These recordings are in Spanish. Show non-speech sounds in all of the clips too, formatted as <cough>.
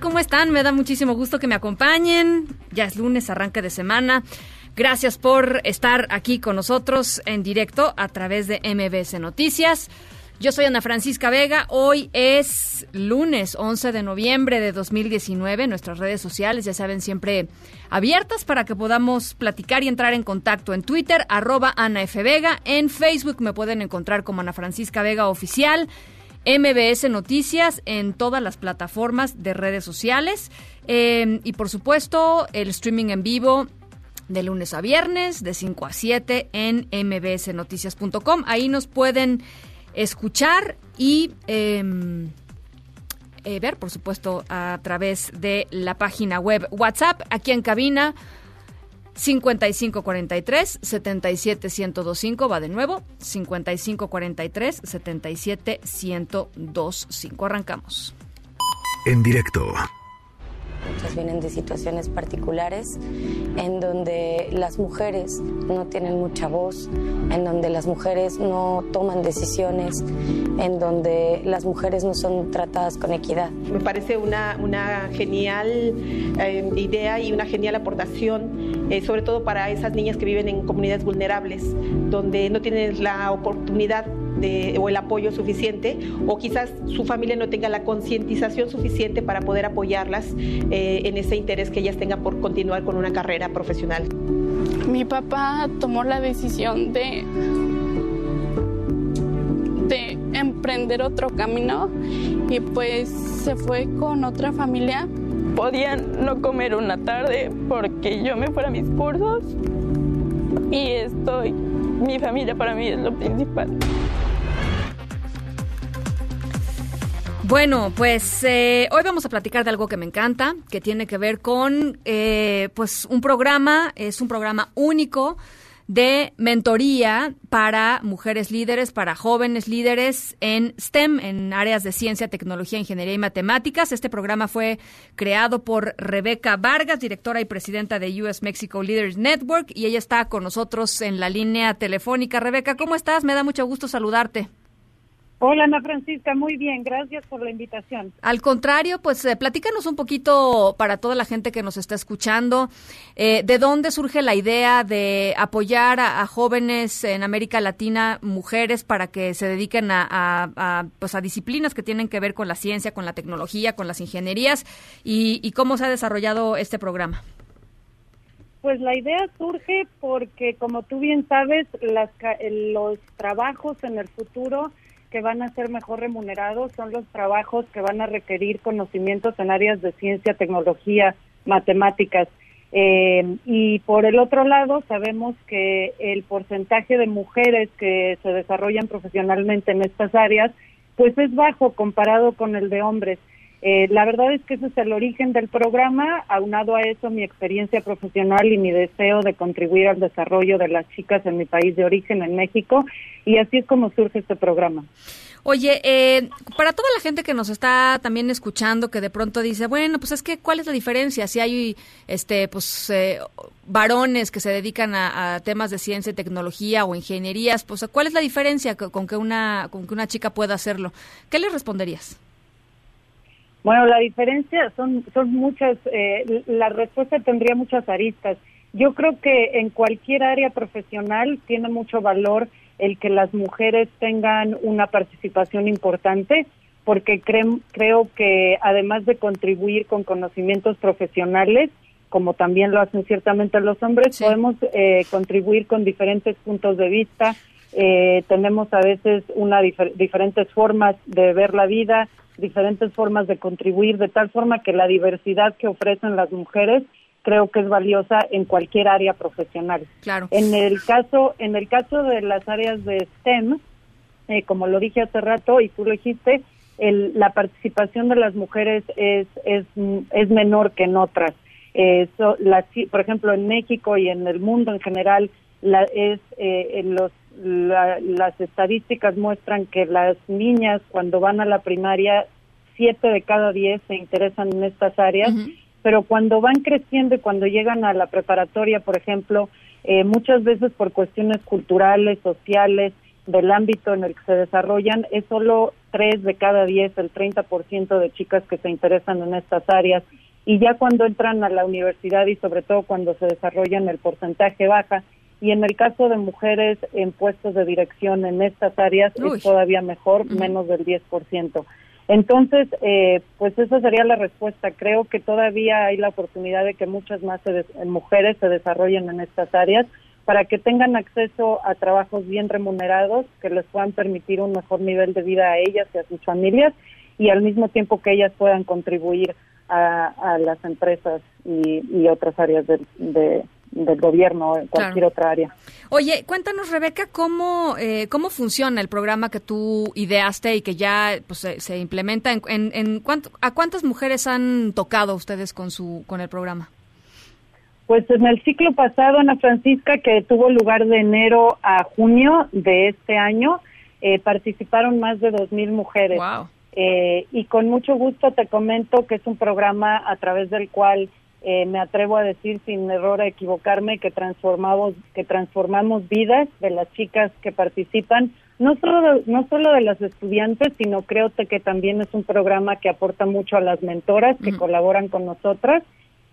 ¿Cómo están? Me da muchísimo gusto que me acompañen. Ya es lunes, arranque de semana. Gracias por estar aquí con nosotros en directo a través de MBS Noticias. Yo soy Ana Francisca Vega. Hoy es lunes 11 de noviembre de 2019. Nuestras redes sociales, ya saben, siempre abiertas para que podamos platicar y entrar en contacto. En Twitter, arroba Ana F. Vega. En Facebook me pueden encontrar como Ana Francisca Vega Oficial. MBS Noticias en todas las plataformas de redes sociales. Eh, y por supuesto, el streaming en vivo de lunes a viernes, de 5 a 7 en mbsnoticias.com. Ahí nos pueden escuchar y eh, eh, ver, por supuesto, a través de la página web WhatsApp, aquí en cabina. 5543 77125 va de nuevo 5543 77125 arrancamos. En directo. Muchas vienen de situaciones particulares en donde las mujeres no tienen mucha voz, en donde las mujeres no toman decisiones, en donde las mujeres no son tratadas con equidad. Me parece una, una genial eh, idea y una genial aportación, eh, sobre todo para esas niñas que viven en comunidades vulnerables, donde no tienen la oportunidad de, o el apoyo suficiente, o quizás su familia no tenga la concientización suficiente para poder apoyarlas eh, en ese interés que ellas tengan por continuar con una carrera profesional. Mi papá tomó la decisión de de emprender otro camino y pues se fue con otra familia. Podían no comer una tarde porque yo me fuera a mis cursos y estoy, mi familia para mí es lo principal. Bueno, pues eh, hoy vamos a platicar de algo que me encanta, que tiene que ver con eh, pues un programa, es un programa único de mentoría para mujeres líderes, para jóvenes líderes en STEM, en áreas de ciencia, tecnología, ingeniería y matemáticas. Este programa fue creado por Rebeca Vargas, directora y presidenta de US Mexico Leaders Network, y ella está con nosotros en la línea telefónica. Rebeca, ¿cómo estás? Me da mucho gusto saludarte. Hola Ana Francisca, muy bien, gracias por la invitación. Al contrario, pues eh, platícanos un poquito para toda la gente que nos está escuchando, eh, ¿de dónde surge la idea de apoyar a, a, jóvenes en América Latina, mujeres, para que se dediquen a, a, a, pues a disciplinas que tienen que ver con la ciencia, con la tecnología, con las ingenierías y, y cómo se ha desarrollado este programa? Pues la idea surge porque, como tú bien sabes, las, los trabajos en el futuro que van a ser mejor remunerados son los trabajos que van a requerir conocimientos en áreas de ciencia, tecnología, matemáticas. Eh, y por el otro lado, sabemos que el porcentaje de mujeres que se desarrollan profesionalmente en estas áreas, pues es bajo comparado con el de hombres. Eh, la verdad es que ese es el origen del programa, aunado a eso mi experiencia profesional y mi deseo de contribuir al desarrollo de las chicas en mi país de origen, en México, y así es como surge este programa. Oye, eh, para toda la gente que nos está también escuchando, que de pronto dice, bueno, pues es que, ¿cuál es la diferencia? Si hay, este, pues, eh, varones que se dedican a, temas de ciencia y tecnología o ingenierías, pues, ¿cuál es la diferencia con que una, con que una chica pueda hacerlo? ¿Qué le responderías? Bueno, la diferencia son, son muchas, eh, la respuesta tendría muchas aristas. Yo creo que en cualquier área profesional tiene mucho valor el que las mujeres tengan una participación importante, porque creo, creo que además de contribuir con conocimientos profesionales, como también lo hacen ciertamente los hombres, sí. podemos eh, contribuir con diferentes puntos de vista, eh, tenemos a veces una difer diferentes formas de ver la vida, diferentes formas de contribuir, de tal forma que la diversidad que ofrecen las mujeres creo que es valiosa en cualquier área profesional. Claro. En el caso, en el caso de las áreas de STEM, eh, como lo dije hace rato y tú lo dijiste, el, la participación de las mujeres es, es, es menor que en otras. Eh, la, por ejemplo, en México y en el mundo en general, la, es, eh, en los, las estadísticas muestran que las niñas cuando van a la primaria, siete de cada diez se interesan en estas áreas, pero cuando van creciendo y cuando llegan a la preparatoria, por ejemplo, eh, muchas veces por cuestiones culturales, sociales, del ámbito en el que se desarrollan, es solo tres de cada diez, el 30% de chicas que se interesan en estas áreas. Y ya cuando entran a la universidad y sobre todo cuando se desarrollan, el porcentaje baja. Y en el caso de mujeres en puestos de dirección en estas áreas es todavía mejor, menos del 10%. Entonces, eh, pues esa sería la respuesta. Creo que todavía hay la oportunidad de que muchas más mujeres se desarrollen en estas áreas para que tengan acceso a trabajos bien remunerados que les puedan permitir un mejor nivel de vida a ellas y a sus familias y al mismo tiempo que ellas puedan contribuir a, las empresas y, otras áreas del, del gobierno o en cualquier otra área. Oye, cuéntanos, Rebeca, cómo, eh, cómo funciona el programa que tú ideaste y que ya pues, se, implementa. En, en, cuánto, ¿A cuántas mujeres han tocado ustedes con, su, con el programa? Pues en el ciclo pasado, Ana Francisca, que tuvo lugar de enero a junio de este año, eh, participaron más de 2.000 mujeres. Eh, y con mucho gusto te comento que es un programa a través del cual eh, me atrevo a decir sin error a equivocarme que transformamos que transformamos vidas de las chicas que participan no solo de, no solo de las estudiantes sino creo que también es un programa que aporta mucho a las mentoras que colaboran con nosotras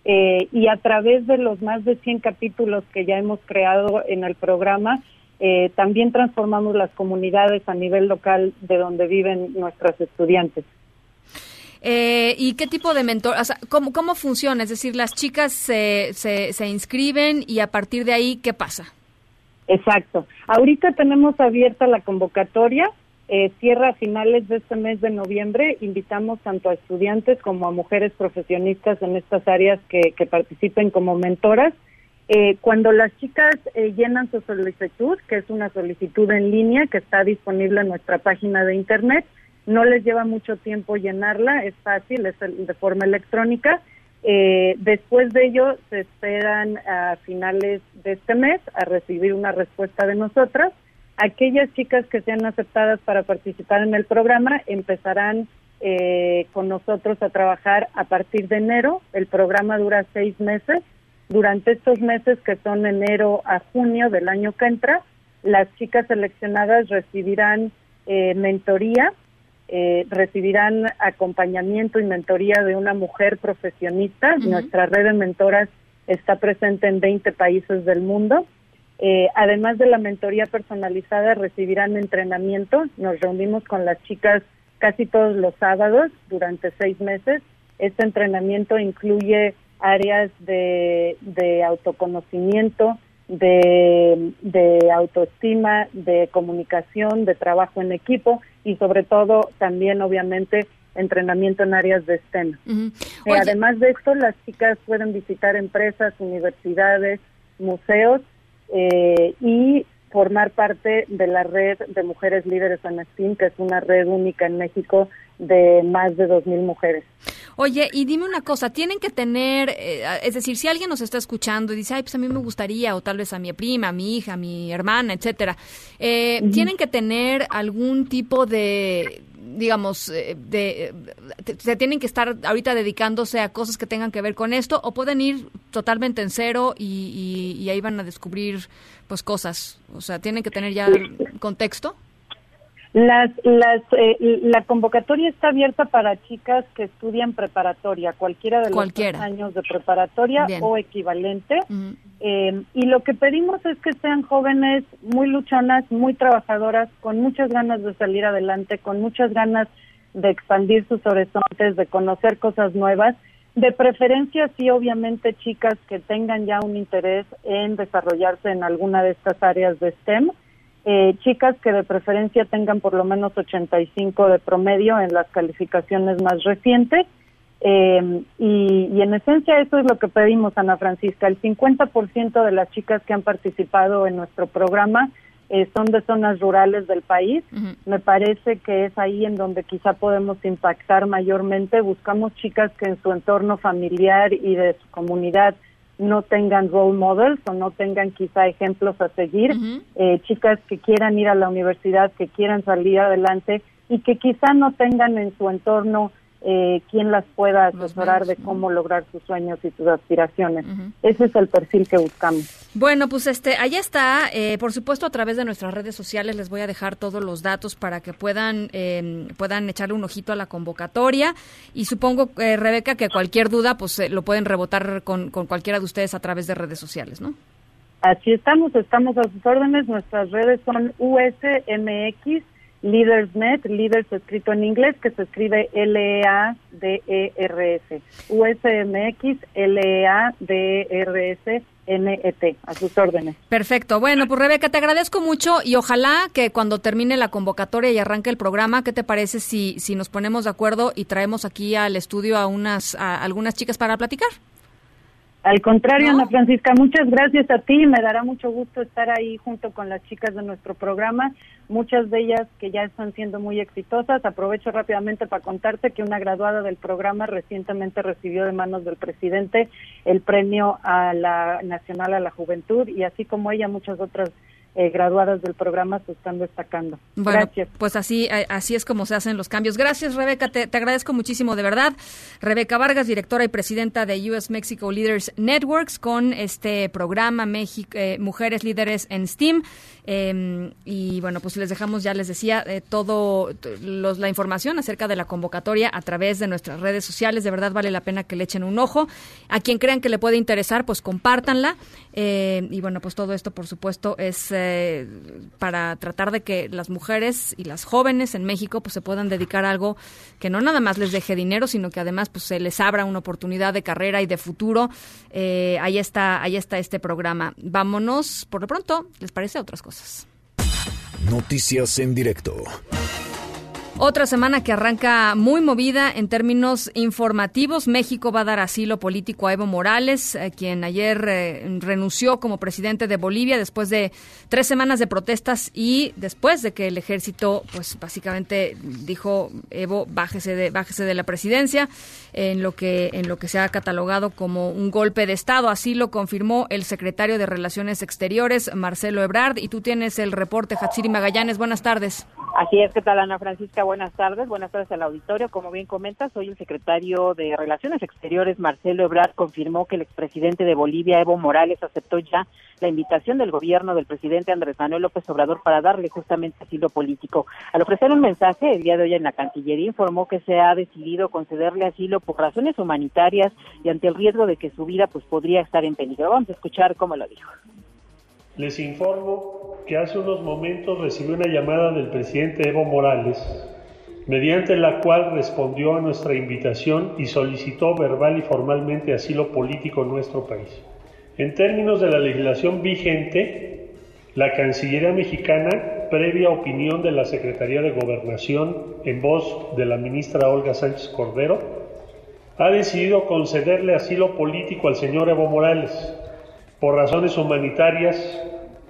eh, y a través de los más de 100 capítulos que ya hemos creado en el programa eh, también transformamos las comunidades a nivel local de donde viven nuestras estudiantes. Eh, ¿Y qué tipo de mentor, o sea, ¿cómo, cómo funciona? Es decir, las chicas se, se, inscriben y a partir de ahí, ¿qué pasa? Exacto. Ahorita tenemos abierta la convocatoria, eh, cierra a finales de este mes de noviembre. Invitamos tanto a estudiantes como a mujeres profesionistas en estas áreas que, que participen como mentoras. Eh, cuando las chicas eh, llenan su solicitud, que es una solicitud en línea que está disponible en nuestra página de internet, no les lleva mucho tiempo llenarla, es fácil, es de forma electrónica. Eh, después de ello, se esperan a finales de este mes a recibir una respuesta de nosotras. Aquellas chicas que sean aceptadas para participar en el programa empezarán eh, con nosotros a trabajar a partir de enero. El programa dura seis meses. Durante estos meses, que son enero a junio del año que entra, las chicas seleccionadas recibirán eh, mentoría eh, recibirán acompañamiento y mentoría de una mujer profesionista. Nuestra red de mentoras está presente en 20 países del mundo. Eh, además de la mentoría personalizada, recibirán entrenamiento. Nos reunimos con las chicas casi todos los sábados durante seis meses. Este entrenamiento incluye áreas de, de autoconocimiento, de, de autoestima, de comunicación, de trabajo en equipo y sobre todo también obviamente entrenamiento en áreas de STEM. Eh, además de esto, las chicas pueden visitar empresas, universidades, museos eh, y formar parte de la red de mujeres líderes en que es una red única en México de más de 2.000 mujeres. Oye, y dime una cosa, tienen que tener, eh, es decir, si alguien nos está escuchando y dice, ay, pues a mí me gustaría, o tal vez a mi prima, a mi hija, a mi hermana, etcétera, eh, ¿tienen que tener algún tipo de, digamos, eh, de, se tienen que estar ahorita dedicándose a cosas que tengan que ver con esto, o pueden ir totalmente en cero y, y ahí van a descubrir, pues, cosas? O sea, ¿tienen que tener ya contexto? Las, las, eh, la convocatoria está abierta para chicas que estudian preparatoria, cualquiera de los años de preparatoria o equivalente. Eh, y lo que pedimos es que sean jóvenes muy luchonas, muy trabajadoras, con muchas ganas de salir adelante, con muchas ganas de expandir sus horizontes, de conocer cosas nuevas. De preferencia, sí, obviamente, chicas que tengan ya un interés en desarrollarse en alguna de estas áreas de STEM eh, chicas que de preferencia tengan por lo menos 85 de promedio en las calificaciones más recientes. Eh, y, en esencia eso es lo que pedimos, Ana Francisca. El 50% de las chicas que han participado en nuestro programa eh, son de zonas rurales del país. Me parece que es ahí en donde quizá podemos impactar mayormente. Buscamos chicas que en su entorno familiar y de su comunidad no tengan role models o no tengan quizá ejemplos a seguir, eh, chicas que quieran ir a la universidad, que quieran salir adelante y que quizá no tengan en su entorno eh, quien las pueda asesorar de cómo lograr sus sueños y sus aspiraciones. Ese es el perfil que buscamos. Bueno, pues este, allá está. Eh, por supuesto, a través de nuestras redes sociales les voy a dejar todos los datos para que puedan eh, puedan echarle un ojito a la convocatoria. Y supongo, eh, Rebeca, que cualquier duda, pues eh, lo pueden rebotar con, con cualquiera de ustedes a través de redes sociales, ¿no? Así estamos, estamos a sus órdenes. Nuestras redes son USMX LeadersNet, Leaders escrito en inglés, que se escribe L-E-A-D-E-R-S. USMX, L-E-A-D-E-R-S, N-E-T, a sus órdenes. Perfecto. Bueno, pues Rebeca, te agradezco mucho y ojalá que cuando termine la convocatoria y arranque el programa, ¿qué te parece si, si nos ponemos de acuerdo y traemos aquí al estudio a unas a algunas chicas para platicar? Al contrario, Ana Francisca, muchas gracias a ti. Me dará mucho gusto estar ahí junto con las chicas de nuestro programa, muchas de ellas que ya están siendo muy exitosas. Aprovecho rápidamente para contarte que una graduada del programa recientemente recibió de manos del presidente el premio a la Nacional a la Juventud y así como ella, muchas otras eh, graduadas del programa se están destacando. Bueno, Gracias. pues así, eh, así es como se hacen los cambios. Gracias, Rebeca. Te, te agradezco muchísimo, de verdad. Rebeca Vargas, directora y presidenta de US Mexico Leaders Networks, con este programa México, eh, Mujeres Líderes en STEAM. Eh, y bueno, pues les dejamos, ya les decía, eh, todo los, la información acerca de la convocatoria a través de nuestras redes sociales. De verdad vale la pena que le echen un ojo. A quien crean que le puede interesar, pues compártanla. Eh, y bueno, pues todo esto, por supuesto, es eh, para tratar de que las mujeres y las jóvenes en México pues se puedan dedicar a algo que no nada más les deje dinero, sino que además pues se les abra una oportunidad de carrera y de futuro. Eh, ahí está, ahí está este programa. Vámonos, por lo pronto, ¿les parece a otras cosas? Noticias en directo. Otra semana que arranca muy movida en términos informativos. México va a dar asilo político a Evo Morales, eh, quien ayer eh, renunció como presidente de Bolivia después de tres semanas de protestas y después de que el ejército, pues básicamente dijo Evo bájese de bájese de la presidencia, en lo que en lo que se ha catalogado como un golpe de estado. Así lo confirmó el secretario de Relaciones Exteriores, Marcelo Ebrard. Y tú tienes el reporte, Hatsiri Magallanes. Buenas tardes. Así es, ¿qué tal Ana Francisca? Buenas tardes, buenas tardes al auditorio. Como bien comentas, hoy el secretario de Relaciones Exteriores, Marcelo Ebrard, confirmó que el expresidente de Bolivia, Evo Morales, aceptó ya la invitación del gobierno del presidente Andrés Manuel López Obrador para darle justamente asilo político. Al ofrecer un mensaje el día de hoy en la Cancillería, informó que se ha decidido concederle asilo por razones humanitarias y ante el riesgo de que su vida pues podría estar en peligro. Vamos a escuchar cómo lo dijo. Les informo que hace unos momentos recibí una llamada del presidente Evo Morales, mediante la cual respondió a nuestra invitación y solicitó verbal y formalmente asilo político en nuestro país. En términos de la legislación vigente, la Cancillería mexicana, previa opinión de la Secretaría de Gobernación en voz de la ministra Olga Sánchez Cordero, ha decidido concederle asilo político al señor Evo Morales por razones humanitarias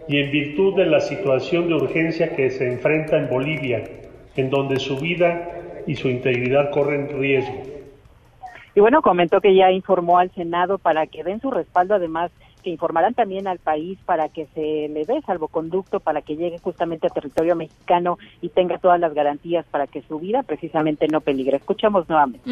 y en virtud de la situación de urgencia que se enfrenta en Bolivia, en donde su vida y su integridad corren riesgo. Y bueno, comentó que ya informó al Senado para que den su respaldo, además que informarán también al país para que se le dé salvoconducto, para que llegue justamente a territorio mexicano y tenga todas las garantías para que su vida precisamente no peligre. Escuchamos nuevamente.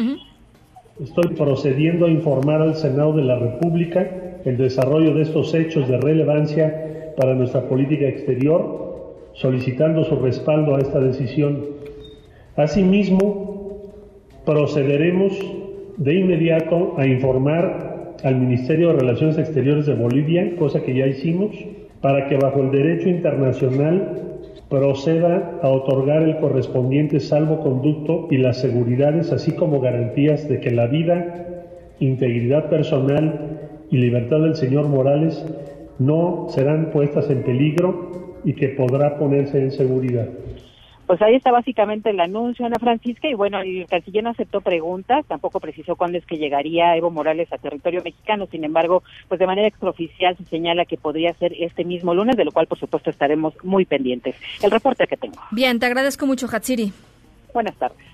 Estoy procediendo a informar al Senado de la República el desarrollo de estos hechos de relevancia para nuestra política exterior, solicitando su respaldo a esta decisión. Asimismo, procederemos de inmediato a informar al Ministerio de Relaciones Exteriores de Bolivia, cosa que ya hicimos, para que bajo el derecho internacional proceda a otorgar el correspondiente salvoconducto y las seguridades, así como garantías de que la vida, integridad personal y libertad del señor Morales no serán puestas en peligro y que podrá ponerse en seguridad. Pues ahí está básicamente el anuncio, Ana Francisca, y bueno, el canciller no aceptó preguntas, tampoco precisó cuándo es que llegaría Evo Morales a territorio mexicano, sin embargo, pues de manera extraoficial se señala que podría ser este mismo lunes, de lo cual por supuesto estaremos muy pendientes. El reporte que tengo. Bien, te agradezco mucho, Hatsiri. Buenas tardes.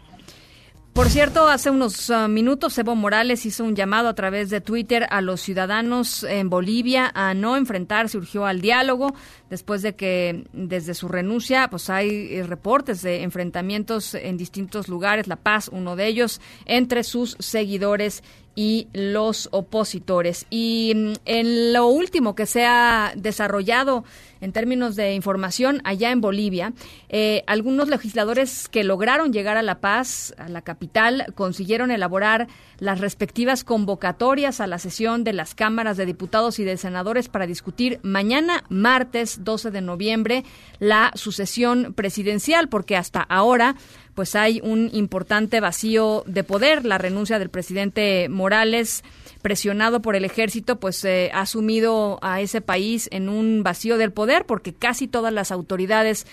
Por cierto, hace unos uh, minutos Evo Morales hizo un llamado a través de Twitter a los ciudadanos en Bolivia a no enfrentarse, urgió al diálogo, después de que desde su renuncia pues hay eh, reportes de enfrentamientos en distintos lugares, La Paz uno de ellos, entre sus seguidores y los opositores. Y mm, en lo último que se ha desarrollado en términos de información allá en Bolivia, eh, algunos legisladores que lograron llegar a La Paz, a la capital, consiguieron elaborar las respectivas convocatorias a la sesión de las cámaras de diputados y de senadores para discutir mañana, martes 12 de noviembre, la sucesión presidencial, porque hasta ahora pues hay un importante vacío de poder. La renuncia del presidente Morales, presionado por el ejército, pues eh, ha sumido a ese país en un vacío del poder porque casi todas las autoridades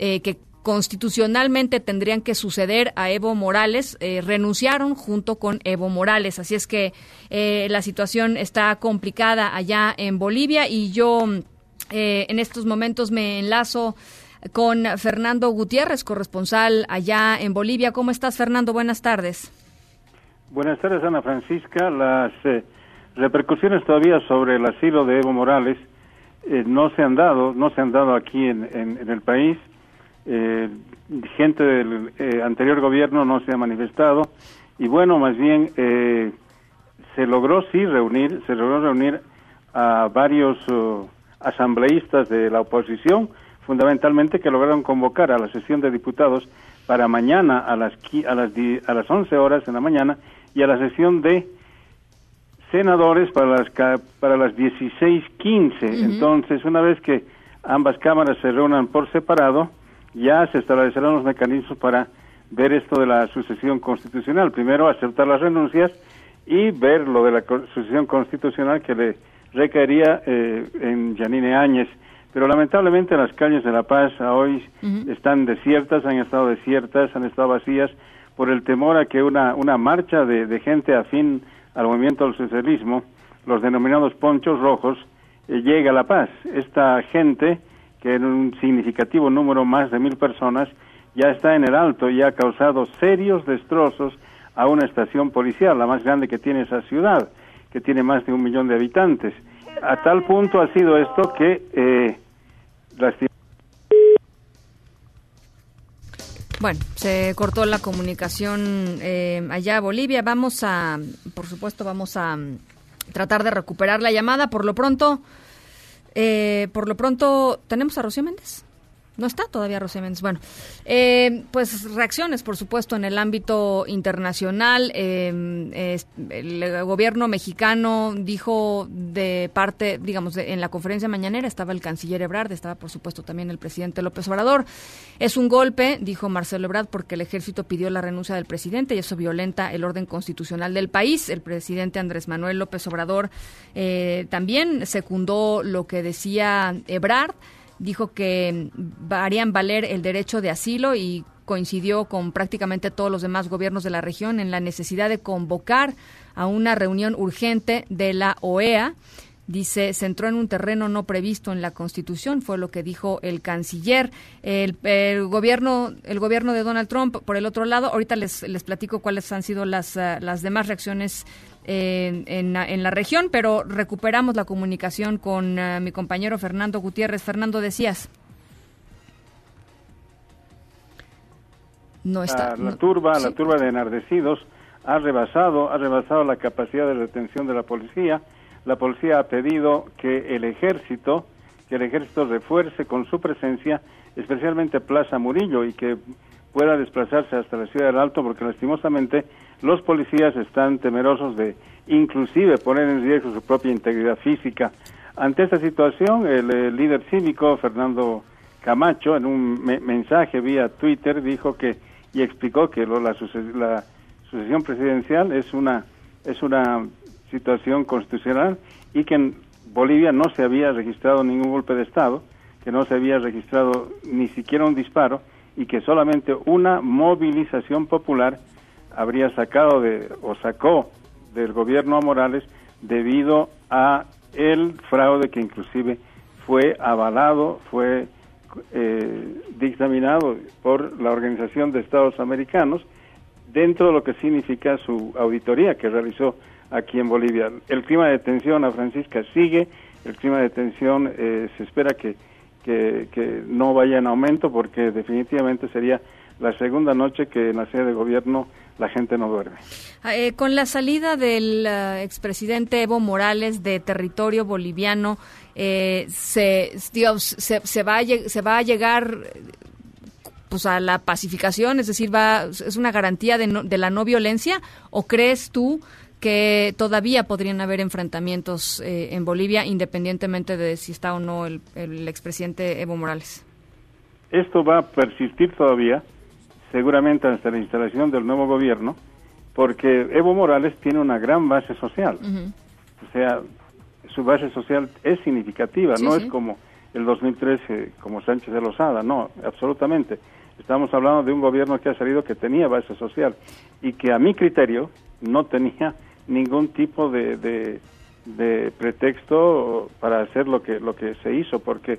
eh, que constitucionalmente tendrían que suceder a Evo Morales, eh, renunciaron junto con Evo Morales. Así es que la situación está complicada allá en Bolivia y yo en estos momentos me enlazo con Fernando Gutiérrez, corresponsal allá en Bolivia. ¿Cómo estás, Fernando? Buenas tardes. Buenas tardes, Ana Francisca. Las eh, repercusiones todavía sobre el asilo de Evo Morales eh, no se han dado, no se han dado aquí en, el país. Eh, gente del anterior gobierno no se ha manifestado y bueno, más bien se logró sí reunir, se logró reunir a varios uh, asambleístas de la oposición fundamentalmente que lograron convocar a la sesión de diputados para mañana a las a las a las 11 horas en la mañana y a la sesión de senadores para las para las 16:15. Entonces, una vez que ambas cámaras se reúnan por separado, ya se establecerán los mecanismos para ver esto de la sucesión constitucional. Primero, aceptar las renuncias y ver lo de la sucesión constitucional que le recaería eh, en Janine Áñez pero lamentablemente las calles de La Paz hoy están desiertas, han estado desiertas, han estado vacías por el temor a que una, una marcha de, gente afín al movimiento del socialismo, los denominados ponchos rojos, eh, llegue a La Paz. Esta gente, que en un significativo número, más de mil personas, ya está en el alto y ha causado serios destrozos a una estación policial, la más grande que tiene esa ciudad, que tiene más de un millón de habitantes a tal punto ha sido esto que eh, bueno, se cortó la comunicación eh, allá a Bolivia. Vamos a, por supuesto, vamos a mm, tratar de recuperar la llamada. Por lo pronto, eh, por lo pronto, ¿tenemos a Rocío Méndez? No está todavía Méndez. Bueno, eh, pues reacciones, por supuesto, en el ámbito internacional. Eh, el gobierno mexicano dijo de parte, digamos, en la conferencia mañanera estaba el canciller Ebrard, estaba, por supuesto, también el presidente López Obrador. Es un golpe, dijo Marcelo Ebrard, porque el ejército pidió la renuncia del presidente y eso violenta el orden constitucional del país. El presidente Andrés Manuel López Obrador eh, también secundó lo que decía Ebrard dijo que harían valer el derecho de asilo y coincidió con prácticamente todos los demás gobiernos de la región en la necesidad de convocar a una reunión urgente de la OEA. Dice, se entró en un terreno no previsto en la Constitución, fue lo que dijo el canciller. El, gobierno, el gobierno de Donald Trump, por el otro lado, ahorita les, les platico cuáles han sido las, ah, las demás reacciones en, en, la región, pero recuperamos la comunicación con eh, mi compañero Fernando Gutiérrez. Fernando, decías. No está. La, turba, la turba de enardecidos ha rebasado, ha rebasado la capacidad de retención de la policía. La policía ha pedido que el ejército, que el ejército refuerce con su presencia, especialmente Plaza Murillo, y que pueda desplazarse hasta la ciudad del Alto, porque lastimosamente los policías están temerosos de inclusive poner en riesgo su propia integridad física. Ante esta situación, el, líder cívico Fernando Camacho, en un mensaje vía Twitter, dijo que y explicó que la, sucesión presidencial es una es una situación constitucional y que en Bolivia no se había registrado ningún golpe de Estado, que no se había registrado ni siquiera un disparo y que solamente una movilización popular habría sacado de o sacó del gobierno a Morales debido a el fraude que inclusive fue avalado, fue eh, dictaminado por la Organización de Estados Americanos dentro de lo que significa su auditoría que realizó aquí en Bolivia. El clima de tensión a Francisca sigue, el clima de tensión eh, se espera que, que, no vaya en aumento porque definitivamente sería la segunda noche que en la sede de gobierno la gente no duerme. Ah, eh, con la salida del uh, expresidente Evo Morales de territorio boliviano, eh, se, digamos, se, se, va a, se va a llegar pues a la pacificación, es decir, va es una garantía de, no, de la no violencia o crees tú que todavía podrían haber enfrentamientos eh, en Bolivia independientemente de si está o no el, el expresidente Evo Morales? Esto va a persistir todavía seguramente hasta la instalación del nuevo gobierno, porque Evo Morales tiene una gran base social. Uh -huh. O sea, su base social es significativa, sí, no sí. es como el 2013, como Sánchez de Lozada, no, absolutamente. Estamos hablando de un gobierno que ha salido que tenía base social y que a mi criterio no tenía ningún tipo de, de, pretexto para hacer lo que, lo que se hizo, porque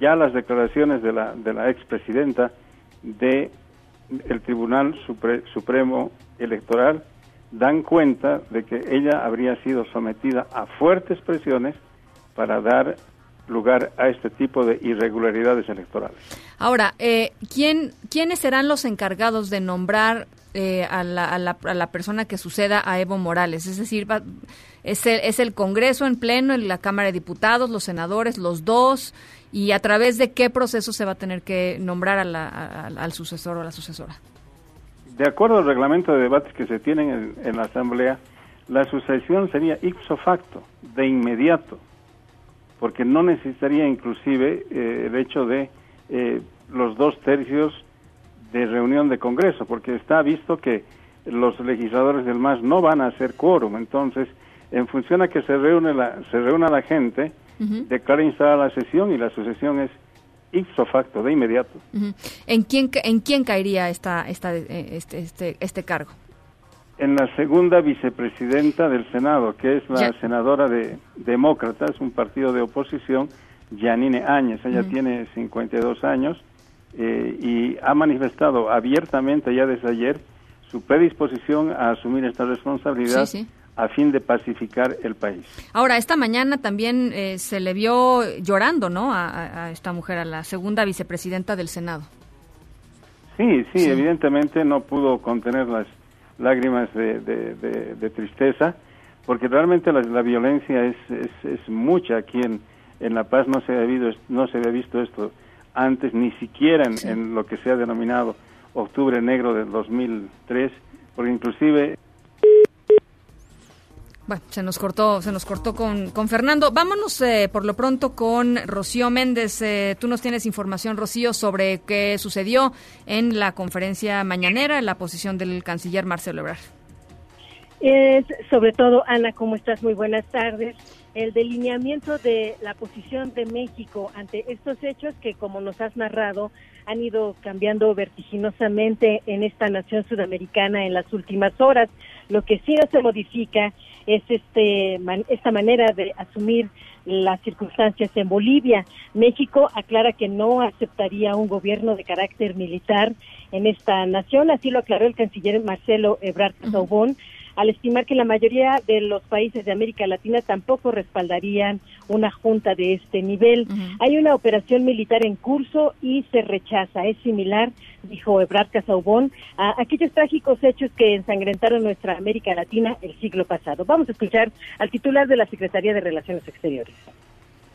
ya las declaraciones de la, de la expresidenta de el Tribunal Supre Supremo Electoral dan cuenta de que ella habría sido sometida a fuertes presiones para dar lugar a este tipo de irregularidades electorales. Ahora, eh, ¿quién, ¿quiénes serán los encargados de nombrar eh, a, la, a, la, a, la, persona que suceda a Evo Morales? Es decir, va, es, el, es el Congreso en pleno, en la Cámara de Diputados, los senadores, los dos, y a través de qué proceso se va a tener que nombrar a la, a, al sucesor o a la sucesora. De acuerdo al reglamento de debates que se tienen en, en la Asamblea, la sucesión sería ipso facto, de inmediato, porque no necesitaría inclusive eh, el hecho de eh, los dos tercios de reunión de Congreso, porque está visto que los legisladores del MAS no van a hacer quórum, entonces, en función a que se reúne la, se reúna la gente, uh -huh. declara instalada la sesión y la sucesión es ipso facto, de inmediato. Uh -huh. ¿En, quién, ¿En quién caería esta, esta, este, este, este cargo? En la segunda vicepresidenta del Senado, que es la ya. senadora de Demócratas, un partido de oposición, Janine Áñez. Ella uh -huh. tiene 52 años eh, y ha manifestado abiertamente ya desde ayer su predisposición a asumir esta responsabilidad sí, sí a fin de pacificar el país. Ahora, esta mañana también eh, se le vio llorando, ¿no? A, a, esta mujer, a la segunda vicepresidenta del Senado. Sí, sí, sí. evidentemente no pudo contener las lágrimas de, de, de, de tristeza, porque realmente la, la violencia es, es, es, mucha aquí en, en La Paz, no se, había visto, no se había visto esto antes, ni siquiera en, sí. en lo que se ha denominado Octubre Negro del 2003, porque inclusive bueno, se nos cortó, se nos cortó con, con Fernando. Vámonos eh, por lo pronto con Rocío Méndez. Eh, tú nos tienes información, Rocío, sobre qué sucedió en la conferencia mañanera, la posición del canciller Marcelo Ebrard. Es, sobre todo, Ana, ¿cómo estás? Muy buenas tardes. El delineamiento de la posición de México ante estos hechos que, como nos has narrado, han ido cambiando vertiginosamente en esta nación sudamericana en las últimas horas. Lo que sí no se modifica es este man, esta manera de asumir las circunstancias en Bolivia. México aclara que no aceptaría un gobierno de carácter militar en esta nación, así lo aclaró el canciller Marcelo Ebrard Casaubon. Uh -huh al estimar que la mayoría de los países de América Latina tampoco respaldarían una junta de este nivel. Uh -huh. Hay una operación militar en curso y se rechaza. Es similar, dijo Ebrard Casaubon, a aquellos trágicos hechos que ensangrentaron nuestra América Latina el siglo pasado. Vamos a escuchar al titular de la Secretaría de Relaciones Exteriores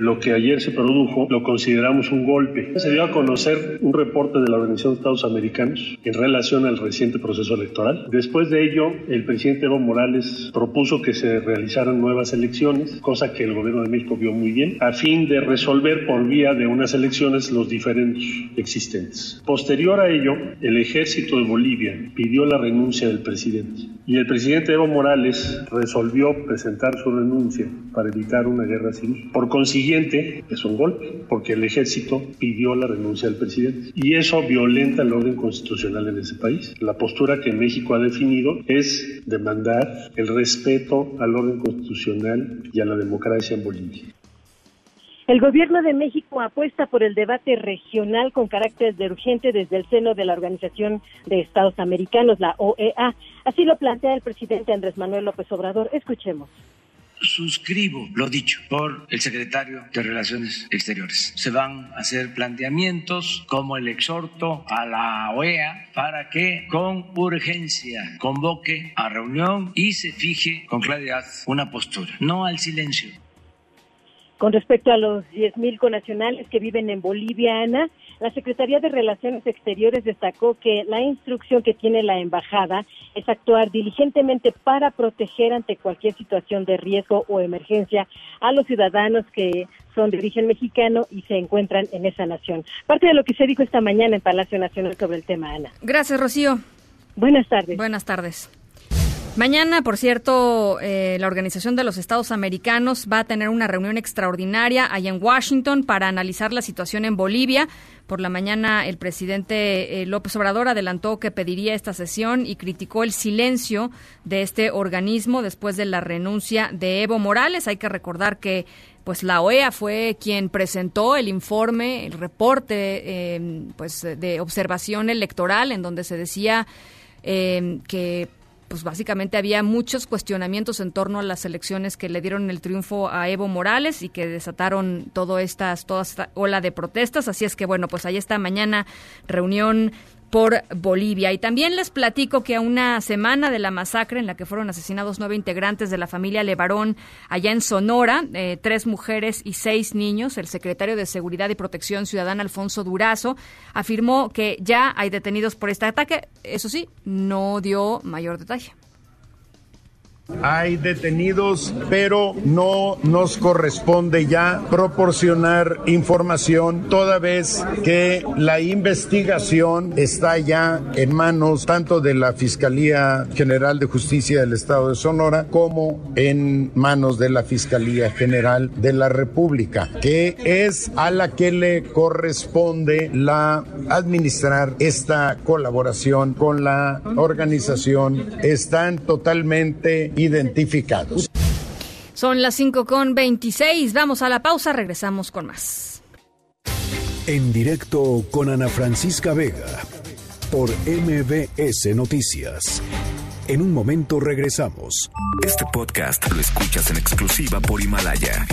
lo que ayer se produjo lo consideramos un golpe. Se dio a conocer un reporte de la Organización de Estados Americanos en relación al reciente proceso electoral. Después de ello, el presidente Evo Morales propuso que se realizaran nuevas elecciones, cosa que el gobierno de México vio muy bien, a fin de resolver por vía de unas elecciones los diferentes existentes. Posterior a ello, el ejército de Bolivia pidió la renuncia del presidente y el presidente Evo Morales resolvió presentar su renuncia para evitar una guerra civil. Por consiguiente, siguiente es un golpe, porque el ejército pidió la renuncia del presidente. Y eso violenta el orden constitucional en ese país. La postura que México ha definido es demandar el respeto al orden constitucional y a la democracia en Bolivia. El gobierno de México apuesta por el debate regional con carácter de urgente desde el seno de la Organización de Estados Americanos, la OEA. Así lo plantea el presidente Andrés Manuel López Obrador. Escuchemos suscribo lo dicho por el secretario de Relaciones Exteriores. Se van a hacer planteamientos como el exhorto a la OEA para que con urgencia convoque a reunión y se fije con claridad una postura, no al silencio. Con respecto a los 10.000 conacionales que viven en Bolivia, Ana, la Secretaría de Relaciones Exteriores destacó que la instrucción que tiene la embajada es actuar diligentemente para proteger ante cualquier situación de riesgo o emergencia a los ciudadanos que son de origen mexicano y se encuentran en esa nación. Parte de lo que se dijo esta mañana en Palacio Nacional sobre el tema, Ana. Gracias, Rocío. Buenas tardes. Buenas tardes. Mañana, por cierto, eh, la Organización de los Estados Americanos va a tener una reunión extraordinaria allá en Washington para analizar la situación en Bolivia. Por la mañana, el presidente eh, López Obrador adelantó que pediría esta sesión y criticó el silencio de este organismo después de la renuncia de Evo Morales. Hay que recordar que pues la OEA fue quien presentó el informe, el reporte eh, pues de observación electoral en donde se decía que pues básicamente había muchos cuestionamientos en torno a las elecciones que le dieron el triunfo a Evo Morales y que desataron todo estas, toda esta ola de protestas. Así es que bueno, pues ahí está mañana reunión por Bolivia. Y también les platico que a una semana de la masacre en la que fueron asesinados nueve integrantes de la familia Levarón allá en Sonora, eh, tres mujeres y seis niños, el secretario de Seguridad y Protección Ciudadana Alfonso Durazo afirmó que ya hay detenidos por este ataque. Eso sí, no dio mayor detalle. Hay detenidos, pero no nos corresponde ya proporcionar información toda vez que la investigación está ya en manos tanto de la Fiscalía General de Justicia del Estado de Sonora como en manos de la Fiscalía General de la República, que es a la que le corresponde la administrar esta colaboración con la organización. Están totalmente identificados. Son las 5 con 26. Vamos a la pausa, regresamos con más. En directo con Ana Francisca Vega por MBS Noticias. En un momento regresamos. Este podcast lo escuchas en exclusiva por Himalaya.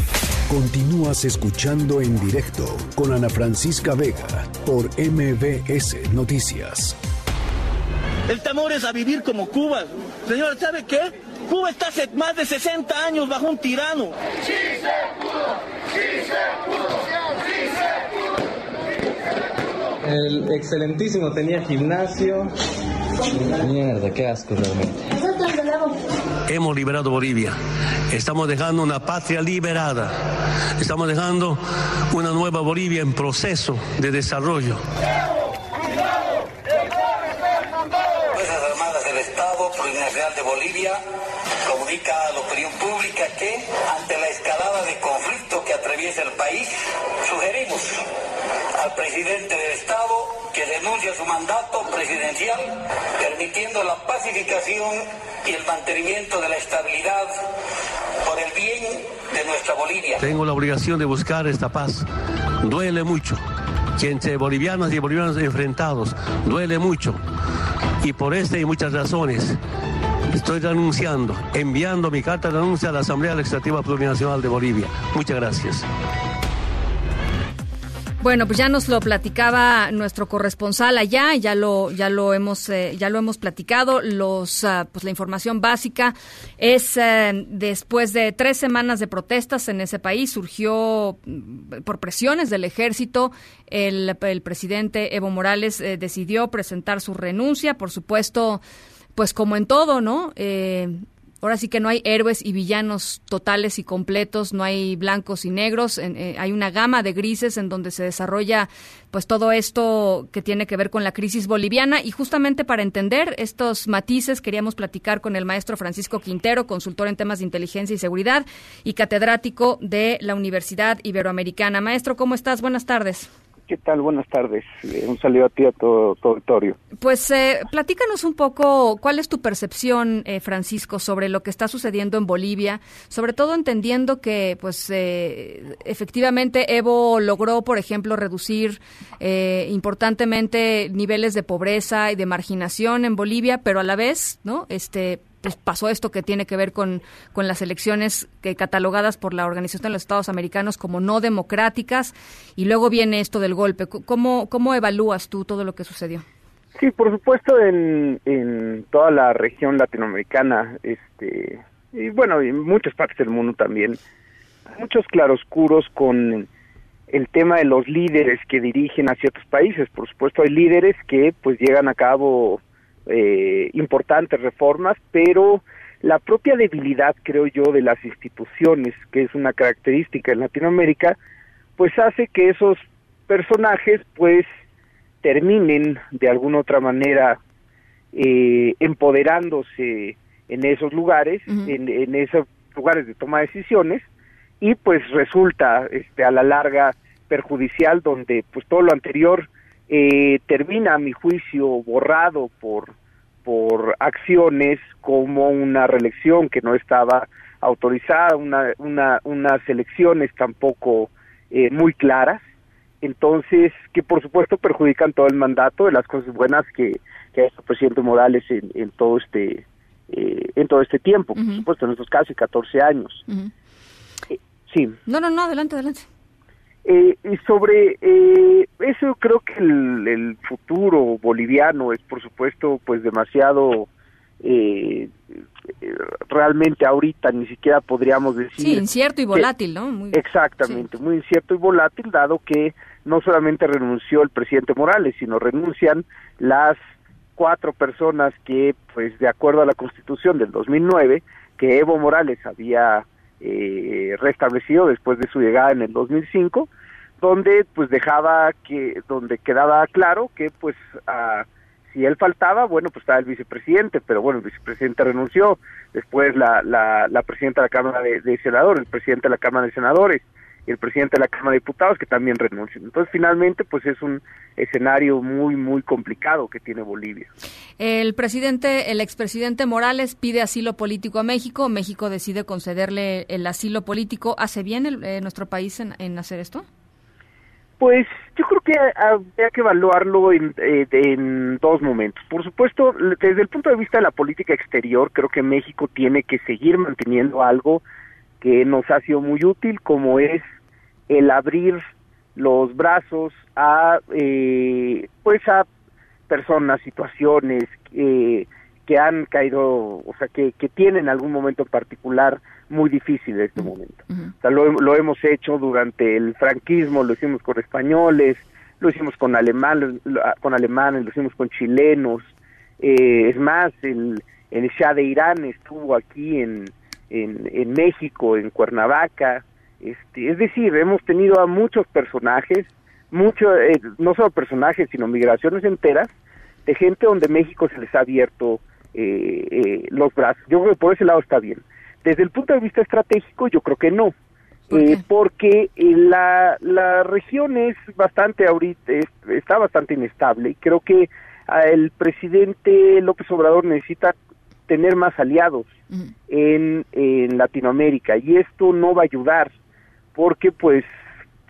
Continúas escuchando en directo con Ana Francisca Vega por MBS Noticias. El temor es a vivir como Cuba. Señor, ¿sabe qué? Cuba está hace más de 60 años bajo un tirano. Sí se pudo, sí se pudo, sí se pudo. El excelentísimo tenía gimnasio. Mierda, qué asco realmente. Hemos liberado Bolivia. Estamos dejando una patria liberada. Estamos dejando una nueva Bolivia en proceso de desarrollo. Fuerzas Armadas del Estado, Nacional de Bolivia, comunica a la opinión pública que, ante la escalada de conflicto que atraviesa el país, sugerimos al presidente del Estado que denuncie su mandato presidencial, permitiendo la pacificación y el mantenimiento de la estabilidad por el bien de nuestra Bolivia. Tengo la obligación de buscar esta paz. Duele mucho que entre bolivianos y bolivianos enfrentados, duele mucho. Y por esta y muchas razones, Estoy renunciando, enviando mi carta de renuncia a la Asamblea Legislativa Plurinacional de Bolivia. Muchas gracias. Bueno, pues ya nos lo platicaba nuestro corresponsal allá, ya lo ya lo hemos eh, ya lo hemos platicado. Los ah, pues la información básica es eh, después de tres semanas de protestas en ese país surgió mm, por presiones del ejército el, el presidente Evo Morales eh, decidió presentar su renuncia, por supuesto pues como en todo, ¿no? Ahora sí que no hay héroes y villanos totales y completos, no hay blancos y negros, eh, hay una gama de grises en donde se desarrolla pues todo esto que tiene que ver con la crisis boliviana y justamente para entender estos matices queríamos platicar con el maestro Francisco Quintero, consultor en temas de inteligencia y seguridad y catedrático de la Universidad Iberoamericana. Maestro, ¿cómo estás? Buenas tardes. ¿Qué tal? Buenas tardes. Eh, un saludo a ti a todo tu auditorio. Pues eh, platícanos un poco cuál es tu percepción, eh, Francisco, sobre lo que está sucediendo en Bolivia, sobre todo entendiendo que, pues, efectivamente Evo logró, por ejemplo, reducir importantemente niveles de pobreza y de marginación en Bolivia, pero a la vez, ¿no? Este, pues pasó esto que tiene que ver con, con las elecciones que catalogadas por la Organización de los Estados Americanos como no democráticas y luego viene esto del golpe. ¿Cómo, cómo evalúas tú todo lo que sucedió? Sí, por supuesto en, en toda la región latinoamericana, este y bueno, en muchas partes del mundo también, muchos claroscuros con el tema de los líderes que dirigen a ciertos países. Por supuesto, hay líderes que pues llegan a cabo eh, importantes reformas, pero la propia debilidad, creo yo, de las instituciones, que es una característica en Latinoamérica, pues hace que esos personajes, pues, terminen de alguna otra manera eh, empoderándose en esos lugares, en, en, esos lugares de toma de decisiones, y pues resulta este, a la larga perjudicial donde pues todo lo anterior eh, termina, a mi juicio, borrado por, por acciones como una reelección que no estaba autorizada, una, una, unas elecciones tampoco eh, muy claras, entonces que por supuesto perjudican todo el mandato de las cosas buenas que, que ha hecho el presidente Morales en, en todo este eh, en todo este tiempo, por supuesto, en estos casi 14 años. Eh, sí. No, no, no, adelante, adelante. Eh, y sobre eh, eso creo que el, futuro boliviano es por supuesto pues demasiado eh, realmente ahorita ni siquiera podríamos decir sí incierto y volátil no exactamente muy incierto y volátil dado que no solamente renunció el presidente Morales sino renuncian las cuatro personas que pues de acuerdo a la Constitución del 2009 que Evo Morales había eh, restablecido después de su llegada en el 2005, donde pues dejaba que, donde quedaba claro que pues si él faltaba, bueno, pues estaba el vicepresidente, pero bueno, el vicepresidente renunció, después la, la, la presidenta de la Cámara de, de Senadores, el presidente de la Cámara de Senadores, y el presidente de la Cámara de Diputados que también renuncian. Entonces, finalmente, pues es un escenario muy, muy complicado que tiene Bolivia. El presidente, el expresidente Morales pide asilo político a México. México decide concederle el asilo político. ¿Hace bien el, eh, nuestro país en, hacer esto? Pues yo creo que habría que evaluarlo en, eh, en, dos momentos. Por supuesto, desde el punto de vista de la política exterior, creo que México tiene que seguir manteniendo algo que nos ha sido muy útil, como es el abrir los brazos a eh, pues a personas, situaciones eh, que han caído, o sea, que, que tienen algún momento en particular muy difícil en este momento. O sea, lo, lo, hemos hecho durante el franquismo, lo hicimos con españoles, lo hicimos con alemanes, con alemanes, lo hicimos con chilenos. Eh, es más, el, el Shah de Irán estuvo aquí en, en, en México, en Cuernavaca, este, es decir, hemos tenido a muchos personajes, mucho, eh, no solo personajes, sino migraciones enteras de gente donde México se les ha abierto eh, eh, los brazos. Yo creo que por ese lado está bien. Desde el punto de vista estratégico, yo creo que no. porque la, la región es bastante ahorita, está bastante inestable y creo que ah, el presidente López Obrador necesita tener más aliados en, en Latinoamérica y esto no va a ayudar porque pues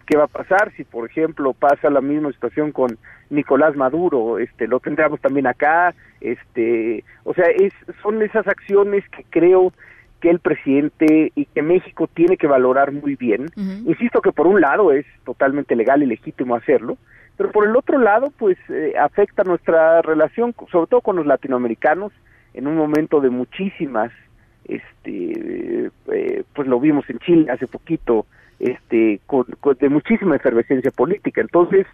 qué va a pasar si por ejemplo pasa la misma situación con Nicolás Maduro este lo tendríamos también acá este o sea es son esas acciones que creo que el presidente y que México tiene que valorar muy bien. Insisto que por un lado es totalmente legal y legítimo hacerlo pero por el otro lado pues eh, afecta nuestra relación sobre todo con los latinoamericanos en un momento de muchísimas este eh, pues lo vimos en Chile hace poquito este con, de muchísima efervescencia política. Entonces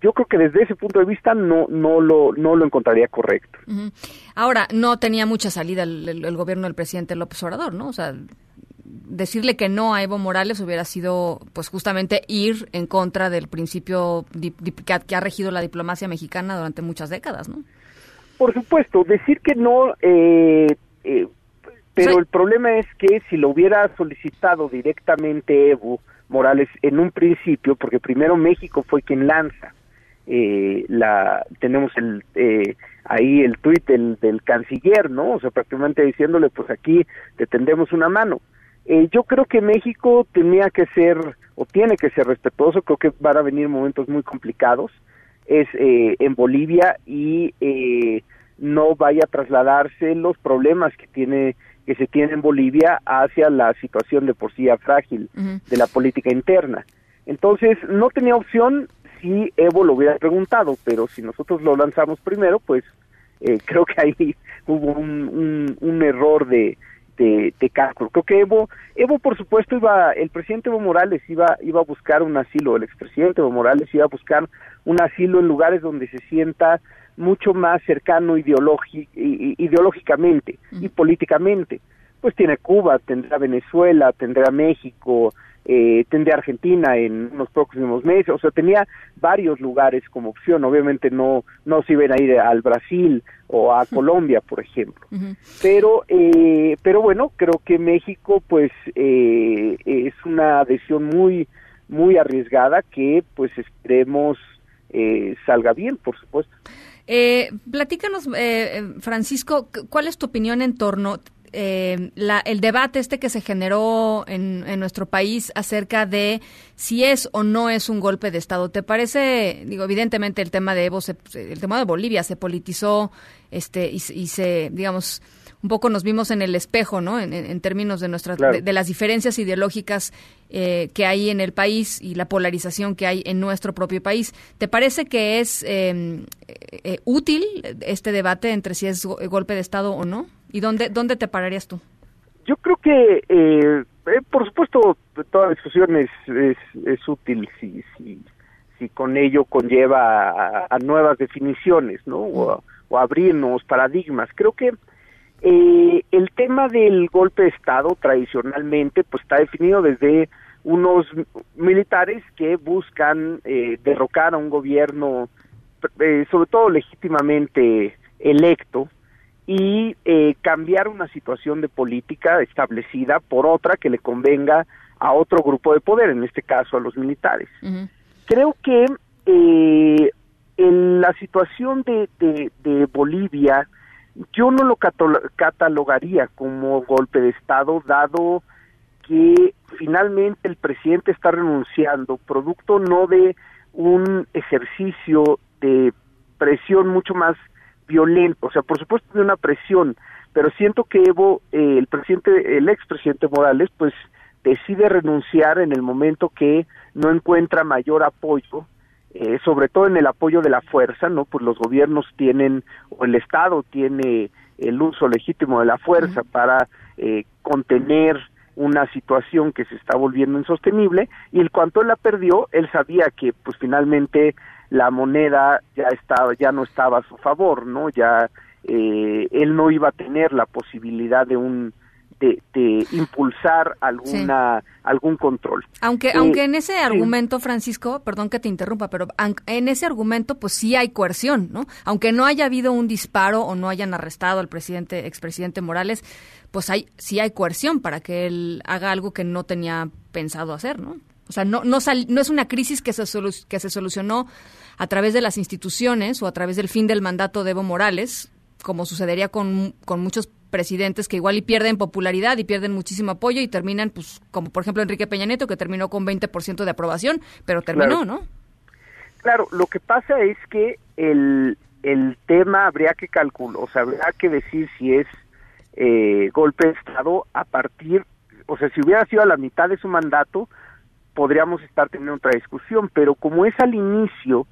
yo creo que desde ese punto de vista no no lo no lo encontraría correcto. Ahora no tenía mucha salida el, gobierno del presidente López Obrador no o sea decirle que no a Evo Morales hubiera sido pues justamente ir en contra del principio que ha regido la diplomacia mexicana durante muchas décadas no por supuesto decir que no eh, eh, pero el problema es que si lo hubiera solicitado directamente Evo Morales en un principio, porque primero México fue quien lanza eh, la tenemos el eh, ahí el tuit del, del, canciller, ¿no? O sea, prácticamente diciéndole, pues aquí te tendemos una mano. Eh, yo creo que México tenía que ser o tiene que ser respetuoso. Creo que van a venir momentos muy complicados. Es eh, en Bolivia y eh, no vaya a trasladarse los problemas que tiene que se tiene en Bolivia hacia la situación de por sí frágil de la política interna. Entonces, no tenía opción si Evo lo hubiera preguntado, pero si nosotros lo lanzamos primero, pues eh, <laughs> creo que ahí hubo un, un, error de, de, de, cálculo. Creo que Evo, Evo por supuesto iba, el presidente Evo Morales iba, iba a buscar un asilo, el expresidente Evo Morales iba a buscar un asilo en lugares donde se sienta mucho más cercano ideológicamente y políticamente. Pues tiene Cuba, tendrá Venezuela, tendrá México, eh, tendrá Argentina en unos próximos meses, o sea, tenía varios lugares como opción, obviamente no, no se iban a ir al Brasil o a Colombia, por ejemplo. Pero, eh, pero bueno, creo que México pues eh, es una decisión muy, muy arriesgada que pues esperemos eh, salga bien, por supuesto. Eh, platícanos, eh, eh, Francisco, ¿cuál es tu opinión en torno eh, la, el debate este que se generó en, en, nuestro país acerca de si es o no es un golpe de Estado. ¿Te parece, digo, evidentemente el tema de Evo, el tema de Bolivia se politizó este y, y se, digamos, un poco nos vimos en el espejo, ¿no? En, términos de nuestras de, las diferencias ideológicas eh, que hay en el país y la polarización que hay en nuestro propio país. ¿Te parece que es em, eh, útil este debate entre si es golpe de Estado o no? ¿Y dónde dónde te pararías tú? Yo creo que, eh, por supuesto, toda discusión es, es, útil si, si, si con ello conlleva a, nuevas definiciones, ¿no? O, o abrirnos paradigmas. Creo que eh, el tema del golpe de Estado tradicionalmente pues está definido desde unos militares que buscan eh, derrocar a un gobierno, eh, sobre todo legítimamente electo, y eh, cambiar una situación de política establecida por otra que le convenga a otro grupo de poder, en este caso a los militares. Creo que en la situación de, de, de Bolivia, yo no lo catalogaría como golpe de Estado, dado que finalmente el presidente está renunciando, producto no de un ejercicio de presión mucho más violento, o sea, por supuesto de una presión, pero siento que Evo, eh, el presidente, el expresidente Morales, pues decide renunciar en el momento que no encuentra mayor apoyo eh, sobre todo en el apoyo de la fuerza, ¿no? Pues los gobiernos tienen, o el Estado tiene el uso legítimo de la fuerza para eh, contener una situación que se está volviendo insostenible y en cuanto él la perdió, él sabía que pues finalmente la moneda ya estaba, ya no estaba a su favor, ¿no? Ya eh, él no iba a tener la posibilidad de un de, impulsar alguna algún control. Aunque eh, aunque en ese argumento, Francisco, perdón que te interrumpa, pero en ese argumento pues sí hay coerción, ¿no? Aunque no haya habido un disparo o no hayan arrestado al presidente expresidente Morales, pues hay sí hay coerción para que él haga algo que no tenía pensado hacer, ¿no? O sea, no no, no es una crisis que se que se solucionó a través de las instituciones o a través del fin del mandato de Evo Morales, como sucedería con, con muchos presidentes que igual y pierden popularidad y pierden muchísimo apoyo y terminan, pues, como por ejemplo Enrique Peña Nieto, que terminó con 20% de aprobación, pero terminó, ¿no? Claro, lo que pasa es que el, el tema habría que calcular, o sea, habría que decir si es eh, golpe de Estado a partir, o sea, si hubiera sido a la mitad de su mandato, podríamos estar teniendo otra discusión, pero como es al inicio,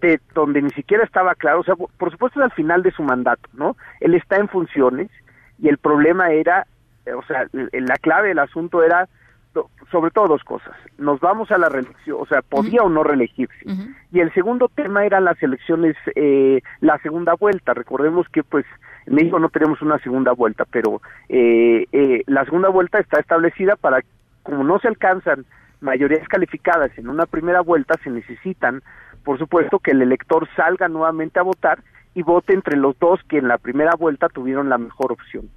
de donde ni siquiera estaba claro, o sea, por, supuesto es al final de su mandato, ¿no? Él está en funciones y el problema era, eh, o sea, la clave del asunto era sobre todo dos cosas. Nos vamos a la reelección, o sea, podía o no reelegirse. Y el segundo tema eran las elecciones, eh, la segunda vuelta. Recordemos que, pues, en México no tenemos una segunda vuelta, pero eh, eh, la segunda vuelta está establecida para, como no se alcanzan mayorías calificadas en una primera vuelta, se necesitan, por supuesto, que el elector salga nuevamente a votar y vote entre los dos que en la primera vuelta tuvieron la mejor opción.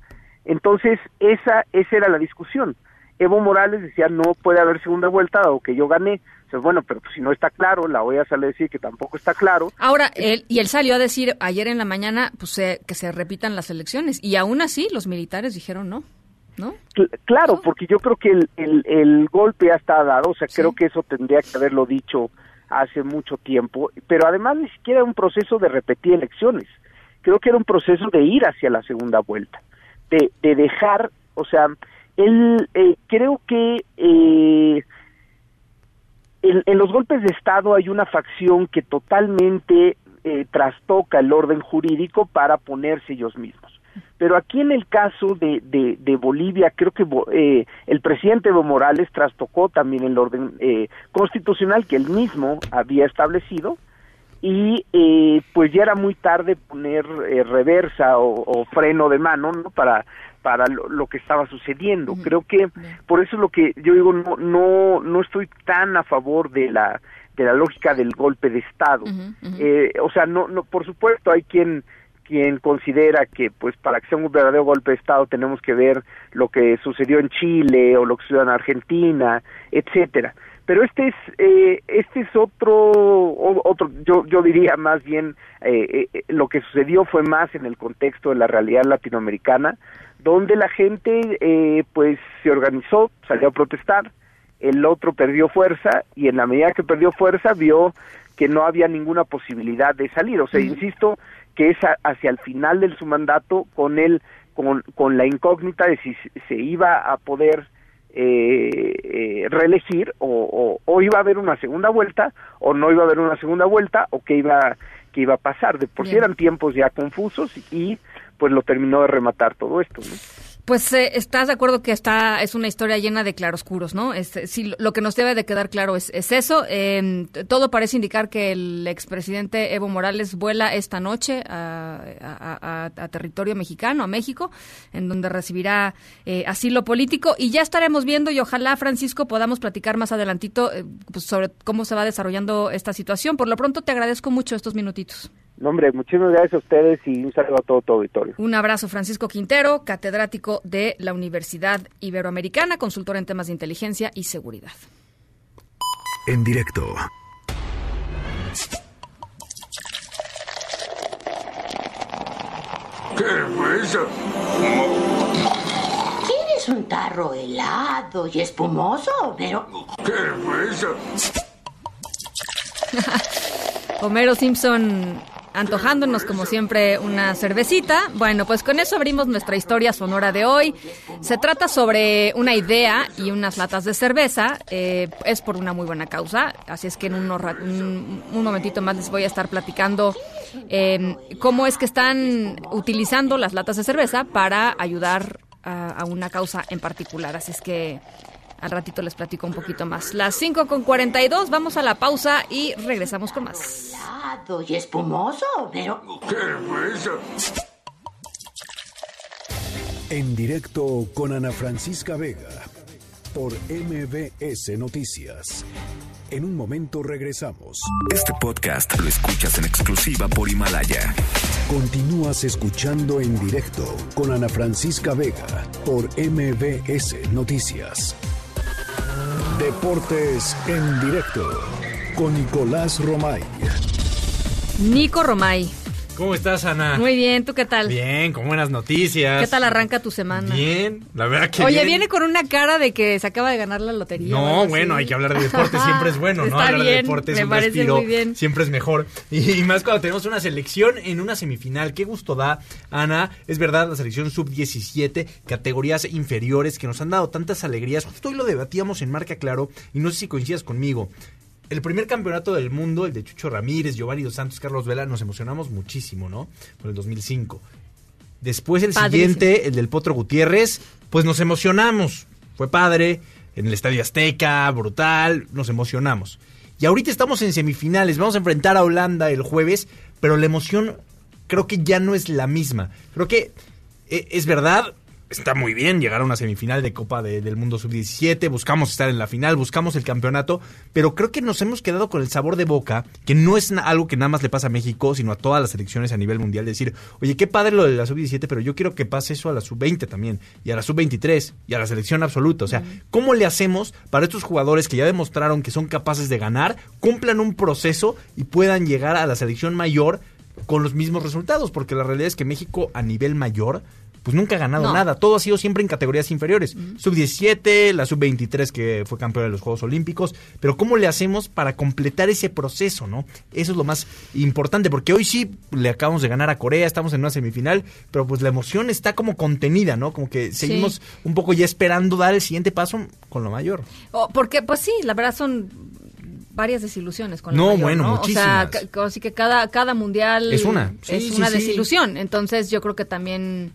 Entonces, esa, esa era la discusión. Evo Morales decía no puede haber segunda vuelta o que yo gané. O bueno, pero pues, si no está claro, la OEA sale a decir que tampoco está claro. Ahora, él, y él salió a decir ayer en la mañana pues, que se repitan las elecciones. Y aún así, los militares dijeron no. ¿No? claro, porque yo creo que el, el, el, golpe ya está dado, o sea, creo que eso tendría que haberlo dicho hace mucho tiempo, pero además ni siquiera era un proceso de repetir elecciones, creo que era un proceso de ir hacia la segunda vuelta, de, de dejar, o sea, él eh, creo que eh, en, los golpes de Estado hay una facción que totalmente eh, trastoca el orden jurídico para ponerse ellos mismos. Pero aquí en el caso de, de, Bolivia, creo que eh, el presidente Evo Morales trastocó también el orden eh, constitucional que él mismo había establecido y eh, pues ya era muy tarde poner eh, reversa o, o, freno de mano ¿no? para para lo, que estaba sucediendo. Creo que por eso es lo que yo digo, no, no, no estoy tan a favor de la, de la lógica del golpe de Estado. Eh, o sea, no, no, por supuesto hay quien quien considera que pues para que sea un verdadero golpe de estado tenemos que ver lo que sucedió en Chile o lo que sucedió en Argentina, etcétera. Pero este es eh, este es otro otro yo yo diría más bien eh, eh, lo que sucedió fue más en el contexto de la realidad latinoamericana donde la gente eh, pues se organizó, salió a protestar, el otro perdió fuerza y en la medida que perdió fuerza vio que no había ninguna posibilidad de salir. O sea, insisto que es hacia el final de su mandato con él, con, con la incógnita de si se iba a poder eh, eh, reelegir o, o, iba a haber una segunda vuelta o no iba a haber una segunda vuelta o qué iba que iba a pasar. De por si eran tiempos ya confusos y pues lo terminó de rematar todo esto. ¿no? Pues eh, estás de acuerdo que está es una historia llena de claroscuros, ¿no? Este, sí, lo que nos debe de quedar claro es, es eso. Em, todo parece indicar que el expresidente Evo Morales vuela esta noche a, territorio mexicano, a México, en donde recibirá eh, asilo político y ya estaremos viendo y ojalá Francisco podamos platicar más adelantito eh, pues, sobre cómo se va desarrollando esta situación. Por lo pronto te agradezco mucho estos minutitos. No, hombre, muchísimas gracias a ustedes y un saludo a todo tu auditorio. Un abrazo, Francisco Quintero, catedrático de la Universidad Iberoamericana, consultor en temas de inteligencia y seguridad. En directo. ¿Qué fue eso? ¿Quieres un tarro helado y espumoso, pero... ¿Qué fue eso? <laughs> Homero Simpson antojándonos como siempre una cervecita. Bueno, pues con eso abrimos nuestra historia sonora de hoy. Se trata sobre una idea y unas latas de cerveza. Eh, es por una muy buena causa, así es que en un, un momentito más les voy a estar platicando eh, cómo es que están utilizando las latas de cerveza para ayudar a, a una causa en particular. Así es que al ratito les platico un poquito más. Las 5 con 42, vamos a la pausa y regresamos con más. Helado y espumoso, pero... ¿Qué? En directo con Ana Francisca Vega por MBS Noticias. En un momento regresamos. Este podcast lo escuchas en exclusiva por Himalaya. Continúas escuchando en directo con Ana Francisca Vega por MBS Noticias. Deportes en directo con Nicolás Romay. Nico Romay. ¿Cómo estás, Ana? Muy bien, ¿tú qué tal? Bien, con buenas noticias. ¿Qué tal arranca tu semana? Bien, la verdad que Oye, viene con una cara de que se acaba de ganar la lotería. No, bueno, hay que hablar de deporte, siempre es bueno, ¿no? hablar de deporte es un respiro, muy bien. siempre es mejor. <laughs> Y, más cuando tenemos una selección en una semifinal. Qué gusto da, Ana. Es verdad, la selección sub-17, categorías inferiores que nos han dado tantas alegrías. Justo hoy lo debatíamos en Marca Claro y no sé si coincidas conmigo el primer campeonato del mundo, el de Chucho Ramírez, Giovanni Dos Santos, Carlos Vela, nos emocionamos muchísimo, ¿no? Por el 2005. Después el siguiente, el del Potro Gutiérrez, pues nos emocionamos. Fue padre, en el Estadio Azteca, brutal, nos emocionamos. Y ahorita estamos en semifinales, vamos a enfrentar a Holanda el jueves, pero la emoción creo que ya no es la misma. Creo que eh, es verdad, está muy bien llegar a una semifinal de Copa del Mundo Sub-17, buscamos estar en la final, buscamos el campeonato, pero creo que nos hemos quedado con el sabor de boca, que no es algo que nada más le pasa a México, sino a todas las selecciones a nivel mundial, decir, oye, qué padre lo de la Sub-17, pero yo quiero que pase eso a la Sub-20 también, y a la Sub-23, y a la selección absoluta. O sea, ¿cómo le hacemos para estos jugadores que ya demostraron que son capaces de ganar, cumplan un proceso y puedan llegar a la selección mayor con los mismos resultados? Porque la realidad es que México a nivel mayor pues nunca ha ganado nada. Todo ha sido siempre en categorías inferiores. Sub-17, la sub-23 que fue campeona de los Juegos Olímpicos. Pero ¿cómo le hacemos para completar ese proceso, no? Eso es lo más importante, porque hoy sí le acabamos de ganar a Corea, estamos en una semifinal, pero pues la emoción está como contenida, ¿no? Como que seguimos un poco ya esperando dar el siguiente paso con lo mayor. porque, pues sí, la verdad son varias desilusiones con no, mayor, bueno, ¿no? muchísimas. O sea, así que cada, cada mundial es una, es una desilusión. Entonces yo creo que también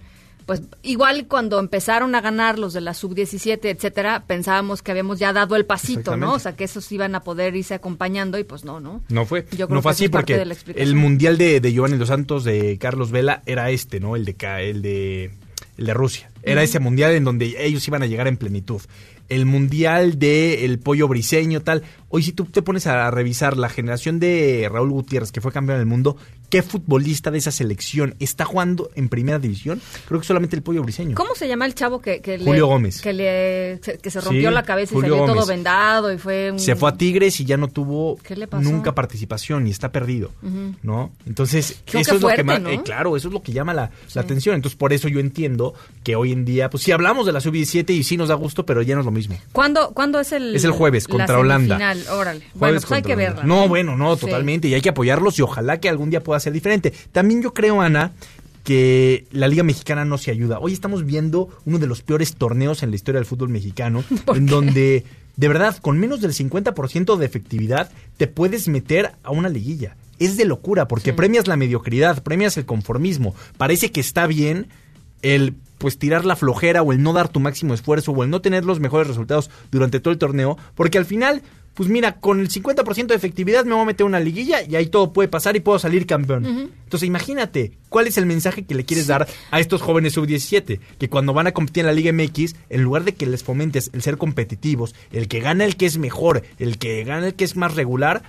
pues igual cuando empezaron a ganar los de la sub-17, etcétera, pensábamos que habíamos ya dado el pasito, ¿no? O sea, que esos iban a poder irse acompañando y pues no, ¿no? No fue. no fue así porque el mundial de, de Giovanni Dos Santos de Carlos Vela era este, ¿no? El de el de el de Rusia. Era ese mundial en donde ellos iban a llegar en plenitud. El mundial de el pollo briseño, tal. Hoy si tú te pones a revisar la generación de Raúl Gutiérrez, que fue campeón del mundo, ¿qué futbolista de esa selección está jugando en primera división? Creo que solamente el pollo briseño. ¿Cómo se llama el chavo que, que Julio Gómez. Que, le, que se rompió la cabeza y salió todo vendado y fue Se fue a Tigres y ya no tuvo nunca participación y está perdido, ¿no? Entonces, eso es lo que más... Eh, claro, eso es lo que llama la, la, atención. Entonces, por eso yo entiendo que hoy en día, pues sí hablamos de la sub-17 y sí nos da gusto, pero ya no es lo mismo. ¿Cuándo, ¿cuándo es el...? Es el jueves, contra Holanda órale. bueno, pues hay que verla. No, bueno, no, totalmente. Y hay que apoyarlos y ojalá que algún día pueda ser diferente. También yo creo, Ana, que la Liga Mexicana no se ayuda. Hoy estamos viendo uno de los peores torneos en la historia del fútbol mexicano, <laughs> en donde, de verdad, con menos del 50% de efectividad, te puedes meter a una liguilla. Es de locura, porque premias la mediocridad, premias el conformismo. Parece que está bien el pues tirar la flojera o el no dar tu máximo esfuerzo o el no tener los mejores resultados durante todo el torneo, porque al final pues mira, con el 50% de efectividad me voy a meter una liguilla y ahí todo puede pasar y puedo salir campeón. Entonces imagínate, ¿cuál es el mensaje que le quieres dar a estos jóvenes sub-17? Que cuando van a competir en la Liga MX, en lugar de que les fomentes el ser competitivos, el que gana el que es mejor, el que gana el que es más regular,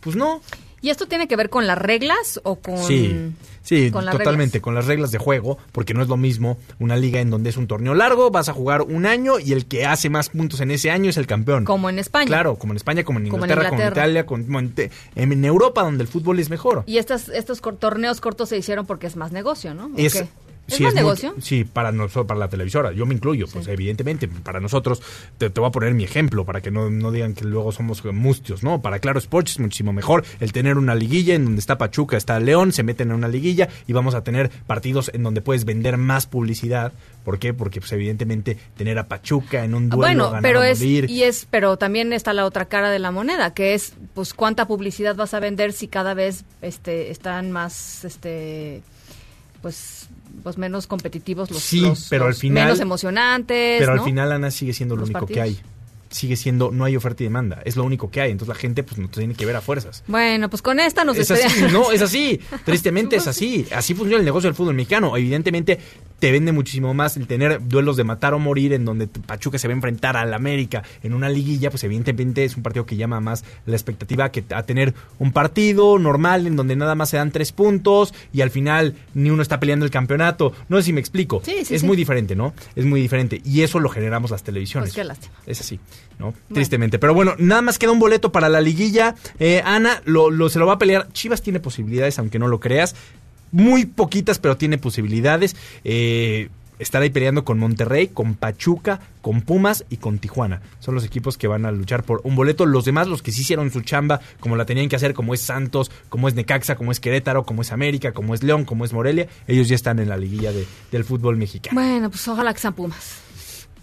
pues no. ¿Y esto tiene que ver con las reglas o con...? Sí, sí, totalmente, con las reglas de juego, porque no es lo mismo una liga en donde es un torneo largo, vas a jugar un año y el que hace más puntos en ese año es el campeón. Como en España. Claro, como en España, como en Inglaterra, como en, Italia, como en, Europa, donde el fútbol es mejor. Y estas, estos torneos cortos se hicieron porque es más negocio, ¿no? Es, ¿Es sí, negocio? sí, para nosotros, para la televisora. Yo me incluyo, pues evidentemente, para nosotros, te, voy a poner mi ejemplo, para que no, no digan que luego somos mustios, ¿no? Para Claro Sports es muchísimo mejor el tener una liguilla en donde está Pachuca, está León, se meten en una liguilla y vamos a tener partidos en donde puedes vender más publicidad. ¿Por qué? Porque, pues evidentemente, tener a Pachuca en un duelo, bueno, pero es, y es, pero también está la otra cara de la moneda, que es, pues, cuánta publicidad vas a vender si cada vez, este, están más, este, pues pues menos competitivos los, sí, pero al final, menos emocionantes. Pero al final Ana sigue siendo lo único que hay sigue siendo no hay oferta y demanda. Es lo único que hay. Entonces la gente pues no tiene que ver a fuerzas. Bueno, pues con esta nos es así, No, es así. Tristemente es <laughs> así. Así funciona el negocio del fútbol mexicano. Evidentemente te vende muchísimo más el tener duelos de matar o morir en donde Pachuca se va a enfrentar al América en una liguilla. Pues evidentemente es un partido que llama más la expectativa que a tener un partido normal en donde nada más se dan tres puntos y al final ni uno está peleando el campeonato. No sé si me explico. es muy diferente, ¿no? Es muy diferente. Y eso lo generamos las televisiones. Pues qué lástima. Es así. ¿No? Tristemente. Pero bueno, nada más queda un boleto para la liguilla. Eh, Ana lo, se lo va a pelear. Chivas tiene posibilidades, aunque no lo creas. Muy poquitas, pero tiene posibilidades. Eh, estar ahí peleando con Monterrey, con Pachuca, con Pumas y con Tijuana. Son los equipos que van a luchar por un boleto. Los demás, los que sí hicieron su chamba, como la tenían que hacer, como es Santos, como es Necaxa, como es Querétaro, como es América, como es León, como es Morelia, ellos ya están en la liguilla del fútbol mexicano. Bueno, pues ojalá que sean Pumas.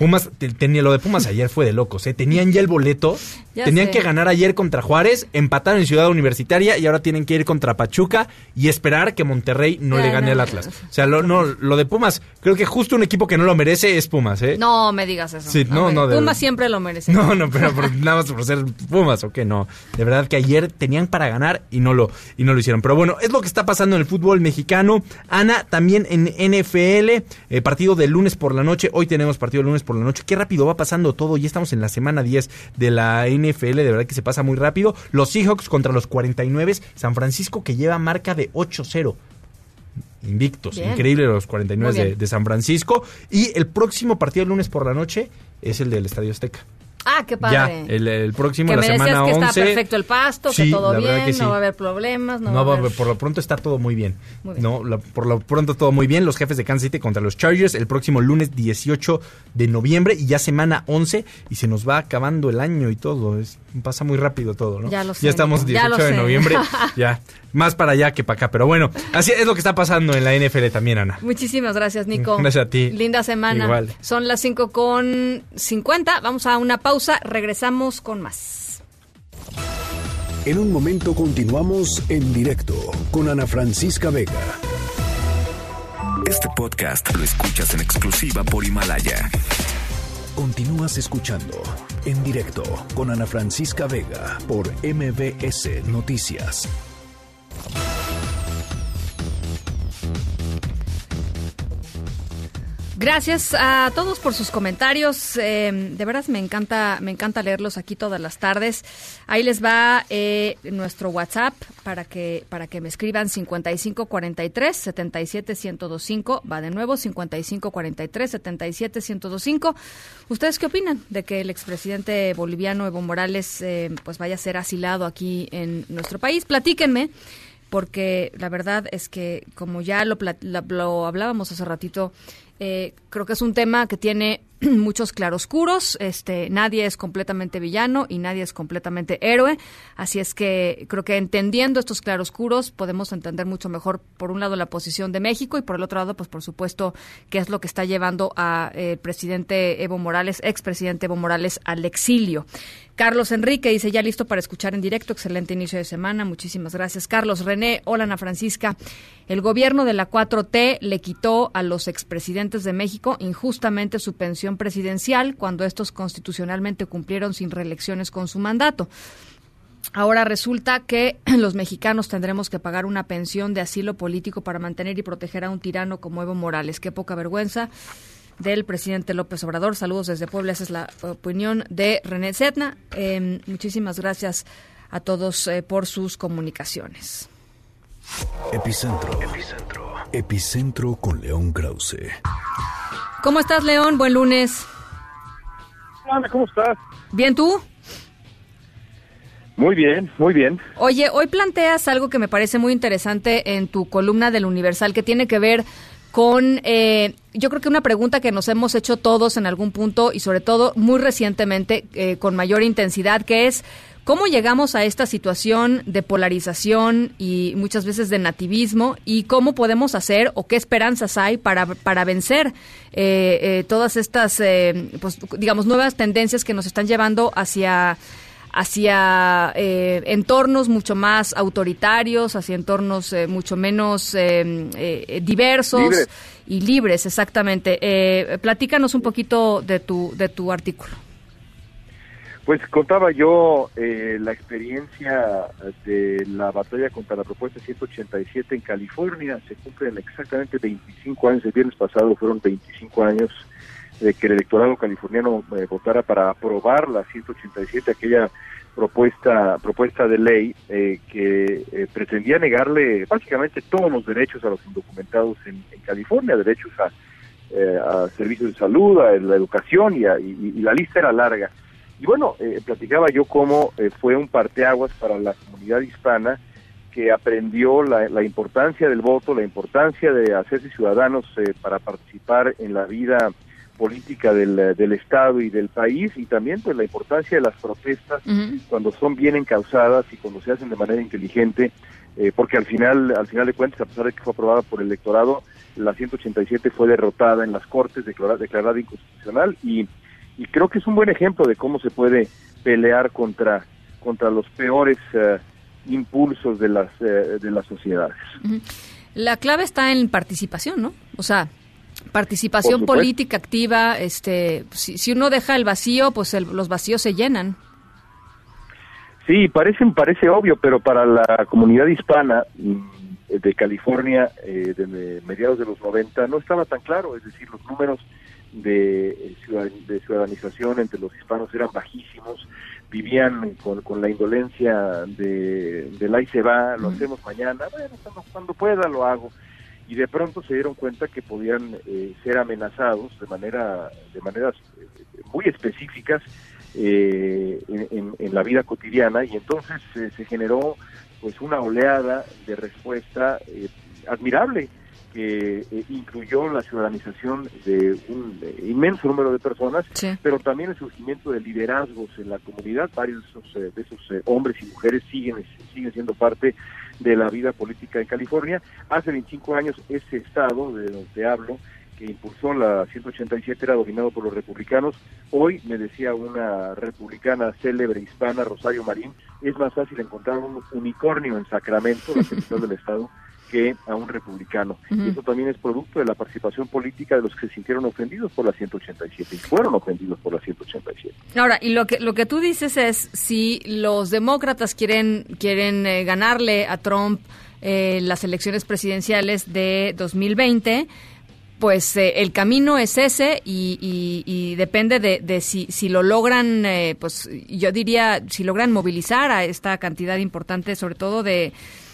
Pumas, tenía, lo de Pumas ayer fue de locos, ¿eh? Tenían ya el boleto, <laughs> tenían que ganar ayer contra Juárez, empataron en Ciudad Universitaria y ahora tienen que ir contra Pachuca y esperar que Monterrey no le gane al Atlas. O sea, lo, no, lo de Pumas, creo que justo un equipo que no lo merece es Pumas, ¿eh? No me digas eso. Sí, no, no. Pumas siempre lo merece. <laughs> No, no, pero nada más por ser Pumas, ¿o qué? No. De verdad que ayer tenían para ganar y no lo, y no lo hicieron. Pero bueno, es lo que está pasando en el fútbol mexicano. Ana, también en NFL, eh, partido de lunes por la noche. Hoy tenemos partido de lunes por la noche. Qué rápido va pasando todo. Ya estamos en la semana 10 de la NFL. De verdad que se pasa muy rápido. Los Seahawks contra los 49. San Francisco que lleva marca de 8-0 invictos. Increíble los 49 de, de, San Francisco. Y el próximo partido de lunes por la noche es el del Estadio Azteca. Ah, qué padre. Ya, el, próximo, que la semana que está perfecto el pasto, que todo bien, no va a haber problemas. No, va a haber... por lo pronto está todo muy bien. No, por lo pronto todo muy bien. Los jefes de Kansas City contra los Chargers el próximo lunes 18 de noviembre y ya semana 11 y se nos va acabando el año y todo. Es, pasa muy rápido todo, ¿no? Ya lo sé. Ya estamos 18 de noviembre. <laughs> ya, más para allá que para acá. Pero bueno, así es lo que está pasando en la NFL también, Ana. Muchísimas gracias, Nico. <laughs> Gracias a ti. Linda semana. Igual. Son las 5 con 50. Vamos a una pausa. Regresamos con más. En un momento continuamos en directo con Ana Francisca Vega. Este podcast lo escuchas en exclusiva por Himalaya. Continúas escuchando en directo con Ana Francisca Vega por MBS Noticias. Gracias a todos por sus comentarios. Eh, de veras me encanta, me encanta leerlos aquí todas las tardes. Ahí les va eh, nuestro WhatsApp para que para que me escriban 5543 77 1025. Va de nuevo 5543 77 1025. ¿Ustedes qué opinan de que el expresidente boliviano Evo Morales eh, pues vaya a ser asilado aquí en nuestro país? Platíquenme porque la verdad es que como ya lo, lo hablábamos hace ratito eh, creo que es un tema que tiene <clears throat> muchos claroscuros. Este, nadie es completamente villano y nadie es completamente héroe. Así es que creo que entendiendo estos claroscuros podemos entender mucho mejor, por un lado, la posición de México y por el otro lado, pues por supuesto, qué es lo que está llevando al eh, presidente Evo Morales, expresidente Evo Morales, al exilio. Carlos Enrique dice, ya listo para escuchar en directo. Excelente inicio de semana. Muchísimas gracias. Carlos René, hola Ana Francisca. El gobierno de la 4T le quitó a los expresidentes de México injustamente su pensión presidencial cuando estos constitucionalmente cumplieron sin reelecciones con su mandato. Ahora resulta que <clears throat> los mexicanos tendremos que pagar una pensión de asilo político para mantener y proteger a un tirano como Evo Morales. Qué poca vergüenza del presidente López Obrador. Saludos desde Puebla. Esa es la opinión de René Setna. Em, muchísimas gracias a todos eh, por sus comunicaciones. Epicentro. Epicentro. Epicentro con León Krause. ¿Cómo estás, León? Buen lunes. Hola, ¿cómo estás? Bien, ¿tú? Muy bien, muy bien. Oye, hoy planteas algo que me parece muy interesante en tu columna del Universal que tiene que ver con, eh, yo creo que una pregunta que nos hemos hecho todos en algún punto y sobre todo muy recientemente eh, con mayor intensidad, que es cómo llegamos a esta situación de polarización y muchas veces de nativismo y cómo podemos hacer o qué esperanzas hay para, para vencer eh, todas estas, pues, digamos, nuevas tendencias que nos están llevando hacia hacia eh, entornos mucho más autoritarios, hacia entornos eh, mucho menos eh, diversos y libres, exactamente. platícanos un poquito de tu, de tu artículo. Pues contaba yo la experiencia de la batalla contra la propuesta 187 en California. Se cumplen exactamente 25 años, el viernes pasado fueron 25 años de que el electorado californiano eh, votara para aprobar la 187, aquella propuesta propuesta de ley eh, que eh, pretendía negarle básicamente todos los derechos a los indocumentados en, California, derechos a, a, servicios de salud, a la educación y, y, la lista era larga. Y bueno, platicaba yo cómo fue un parteaguas para la comunidad hispana que aprendió la, la, importancia del voto, la importancia de hacerse ciudadanos para participar en la vida política del, del Estado y del país y también pues la importancia de las protestas cuando son bien encausadas y cuando se hacen de manera inteligente eh, porque al final al final de cuentas a pesar de que fue aprobada por el electorado la 187 fue derrotada en las Cortes, declarada, declarada inconstitucional y, y creo que es un buen ejemplo de cómo se puede pelear contra, contra los peores eh, impulsos de las, eh, de las sociedades. La clave está en participación, ¿no? O sea, participación política activa, este, si, si, uno deja el vacío, pues los vacíos se llenan. Sí, parece, parece obvio, pero para la comunidad hispana mm, de California eh, de mediados de los 90 no estaba tan claro, es decir, los números de, de ciudadanización entre los hispanos eran bajísimos, vivían con, con la indolencia de, de ahí se va, lo hacemos mañana, bueno, cuando, pueda lo hago. Y de pronto se dieron cuenta que podían eh, ser amenazados de manera de maneras eh, muy específicas eh, en, en, la vida cotidiana y entonces se generó pues una oleada de respuesta admirable que eh, incluyó la ciudadanización de un inmenso número de personas, pero también el surgimiento de liderazgos en la comunidad. Varios de esos, eh, eh, hombres y mujeres siguen, siguen siendo parte de la vida política en California. Hace 25 años ese estado de donde hablo, que impulsó la 187, era dominado por los republicanos. Hoy, me decía una republicana célebre hispana, Rosario Marín, es más fácil encontrar un unicornio en Sacramento, la capital del estado, que a un republicano. Y eso también es producto de la participación política de los que se sintieron ofendidos por la 187 y fueron ofendidos por la 187. Ahora, y lo que lo que tú dices es si los demócratas quieren quieren eh, ganarle a Trump eh, las elecciones presidenciales de 2020, pues eh, el camino es ese y, depende de, si, si, lo logran, pues yo diría, si logran movilizar a esta cantidad importante, sobre todo de,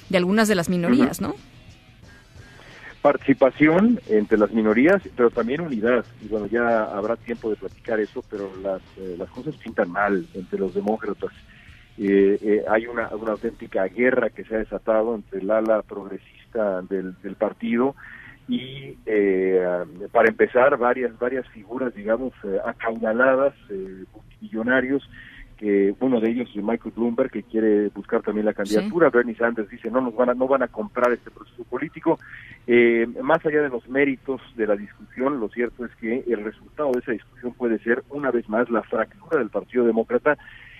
de algunas de las minorías, ¿no? Participación entre las minorías, pero también unidad. Y bueno, ya habrá tiempo de platicar eso, pero las, eh, las cosas pintan mal entre los demócratas. Eh, eh, hay una, una auténtica guerra que se ha desatado entre el ala progresista del, del partido y para empezar varias varias figuras digamos acaudaladas millonarios que uno de ellos es Michael Bloomberg que quiere buscar también la candidatura. Bernie Sanders dice no nos van a no van a comprar este proceso político eh, más allá de los méritos de la discusión lo cierto es que el resultado de esa discusión puede ser una vez más la fractura del Partido Demócrata.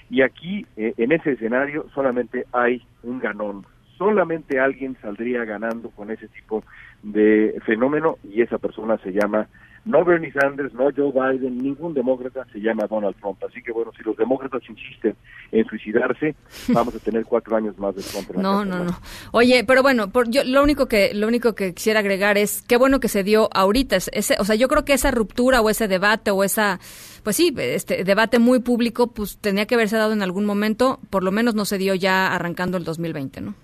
Y aquí eh, en ese escenario solamente hay un ganón. Solamente alguien saldría ganando con ese tipo de fenómeno y esa persona se llama no Bernie Sanders, no Joe Biden, ningún demócrata se llama Donald Trump. Así que bueno, si los demócratas insisten en suicidarse, <laughs> vamos a tener cuatro años más de Trump. no, no, no. Oye, pero bueno, por, yo lo único que lo único que quisiera agregar es qué bueno que se dio ahorita. Ese, o sea, yo creo que esa ruptura o ese debate o esa, pues sí, este debate muy público, pues tenía que haberse dado en algún momento. Por lo menos no se dio ya arrancando el 2020, ¿no?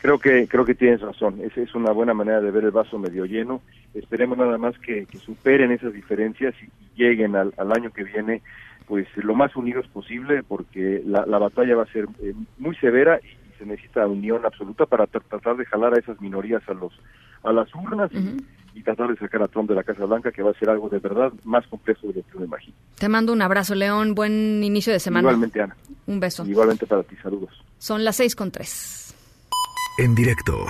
Creo que creo que tienes razón. Esa es una buena manera de ver el vaso medio lleno. Esperemos nada más que, superen esas diferencias y, lleguen al, año que viene pues lo más unidos posible porque la, batalla va a ser eh, muy severa y, se necesita unión absoluta para tratar de jalar a esas minorías a los a las urnas y, tratar de sacar a Trump de la Casa Blanca que va a ser algo de verdad más complejo de lo que uno imagino. Te mando un abrazo, León. Buen inicio de semana. Igualmente, Ana. Un beso. Igualmente para ti. Saludos. Son las seis con tres en directo.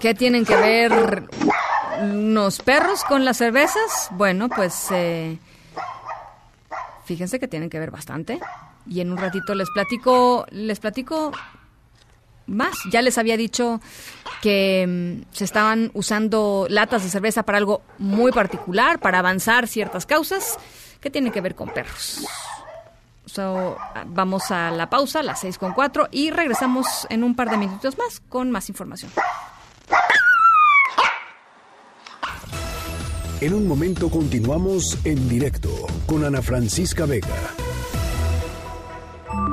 ¿Qué tienen que ver unos perros con las cervezas? Bueno, pues eh, fíjense que tienen que ver bastante. Y en un ratito les platico, les platico más. Ya les había dicho que mm, se estaban usando latas de cerveza para algo muy particular, para avanzar ciertas causas que tienen que ver con perros. vamos a la pausa, las seis con cuatro, y regresamos en un par de minutos más con más información. En un momento continuamos en directo con Ana Francisca Vega.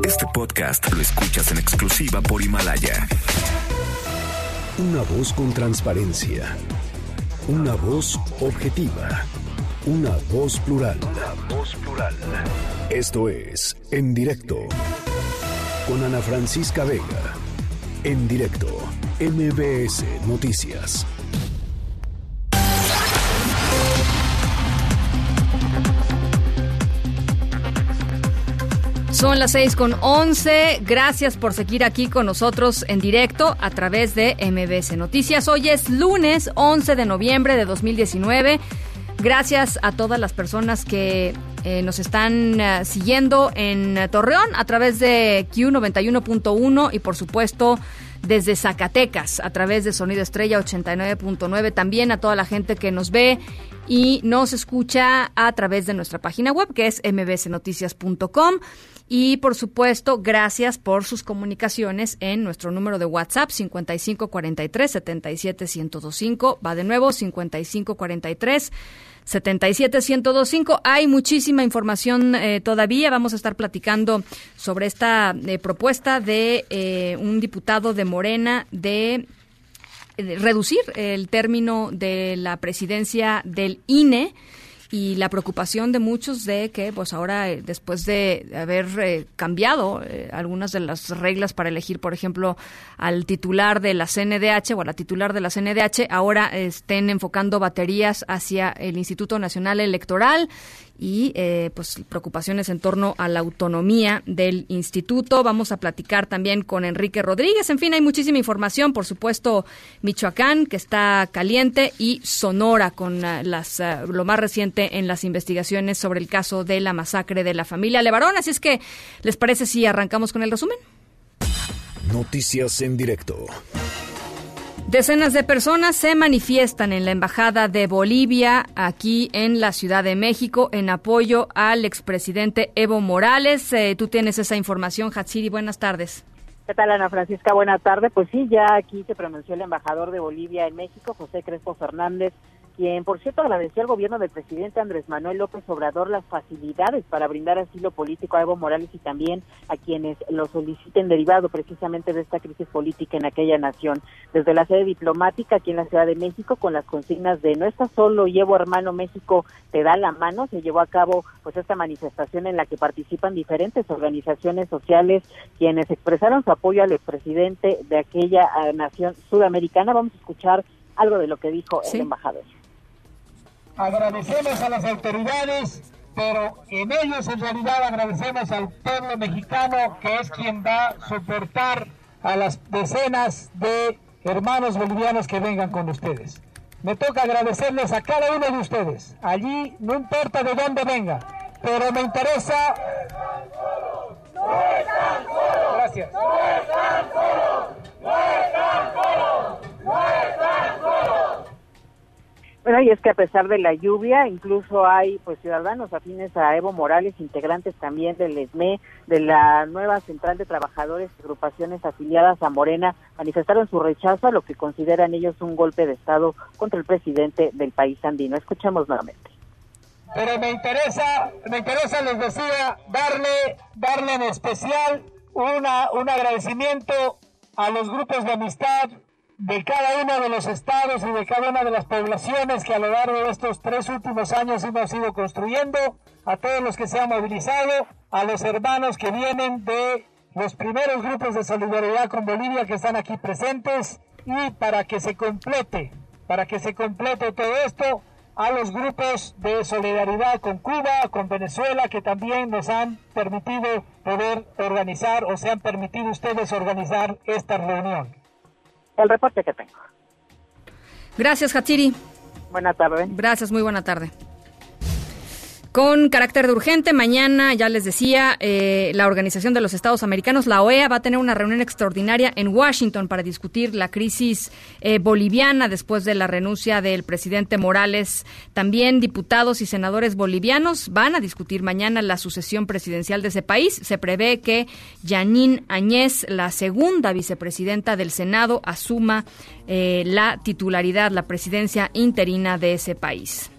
Este podcast lo escuchas en exclusiva por Himalaya. Una voz con transparencia. Una voz objetiva. Una voz plural. Una voz plural. Esto es En Directo. Con Ana Francisca Vega. En directo. MBS Noticias. Son las 6 con 11. Gracias por seguir aquí con nosotros en directo a través de MBS Noticias. Hoy es lunes 11 de noviembre de 2019. Gracias a todas las personas que eh, nos están uh, siguiendo en Torreón a través de Q91.1 y por supuesto desde Zacatecas a través de Sonido Estrella 89.9. También a toda la gente que nos ve y nos escucha a través de nuestra página web que es mbsnoticias.com. Y por supuesto, gracias por sus comunicaciones en nuestro número de WhatsApp 5543 77125. Va de nuevo 5543 77125. Hay muchísima información eh, todavía. Vamos a estar platicando sobre esta eh, propuesta de eh, un diputado de Morena de reducir el término de la presidencia del INE y la preocupación de muchos de que pues ahora eh, después de haber eh, cambiado eh, algunas de las reglas para elegir por ejemplo al titular de la CNDH o a la titular de la CNDH ahora estén enfocando baterías hacia el Instituto Nacional Electoral y eh, pues preocupaciones en torno a la autonomía del instituto. Vamos a platicar también con Enrique Rodríguez. En fin, hay muchísima información. Por supuesto, Michoacán, que está caliente, y Sonora, con uh, las, uh, lo más reciente en las investigaciones sobre el caso de la masacre de la familia Levarón. Así es que, ¿les parece si arrancamos con el resumen? Noticias en directo. Decenas de personas se manifiestan en la Embajada de Bolivia aquí en la Ciudad de México en apoyo al expresidente Evo Morales. Eh, tú tienes esa información, Hatsiri. Buenas tardes. ¿Qué tal, Ana Francisca? Buenas tardes. Pues sí, ya aquí se pronunció el embajador de Bolivia en México, José Crespo Fernández, quien, por cierto, agradeció al gobierno del presidente Andrés Manuel López Obrador las facilidades para brindar asilo político a Evo Morales y también a quienes lo soliciten derivado precisamente de esta crisis política en aquella nación. Desde la sede diplomática aquí en la Ciudad de México, con las consignas de no estás solo, llevo hermano México, te da la mano, se llevó a cabo pues esta manifestación en la que participan diferentes organizaciones sociales quienes expresaron su apoyo al expresidente de aquella uh, nación sudamericana. Vamos a escuchar algo de lo que dijo ¿Sí? el embajador agradecemos a las autoridades, pero en ellos en realidad agradecemos al pueblo mexicano que es quien va a soportar a las decenas de hermanos bolivianos que vengan con ustedes. Me toca agradecerles a cada uno de ustedes. Allí no importa de dónde venga, pero me interesa... Gracias. Bueno, y es que a pesar de la lluvia, incluso hay pues ciudadanos afines a Evo Morales, integrantes también del ESME, de la nueva Central de Trabajadores y agrupaciones afiliadas a Morena, manifestaron su rechazo a lo que consideran ellos un golpe de Estado contra el presidente del país andino. Escuchemos nuevamente. Pero me interesa, me interesa, les decía, darle, darle en especial una, un agradecimiento a los grupos de amistad de cada uno de los estados y de cada una de las poblaciones que a lo largo de estos tres últimos años hemos ido construyendo, a todos los que se han movilizado, a los hermanos que vienen de los primeros grupos de solidaridad con Bolivia que están aquí presentes y para que se complete, para que se complete todo esto, a los grupos de solidaridad con Cuba, con Venezuela, que también nos han permitido poder organizar o se han permitido ustedes organizar esta reunión el reporte que tengo. Gracias, Hatsiri. Buena tarde. Gracias, muy buena tarde. Con carácter de urgente, mañana, ya les decía, eh, la Organización de los Estados Americanos, la OEA, va a tener una reunión extraordinaria en Washington para discutir la crisis eh, boliviana después de la renuncia del presidente Morales. También diputados y senadores bolivianos van a discutir mañana la sucesión presidencial de ese país. Se prevé que Janine Añez, la segunda vicepresidenta del Senado, asuma eh, la titularidad, la presidencia interina de ese país.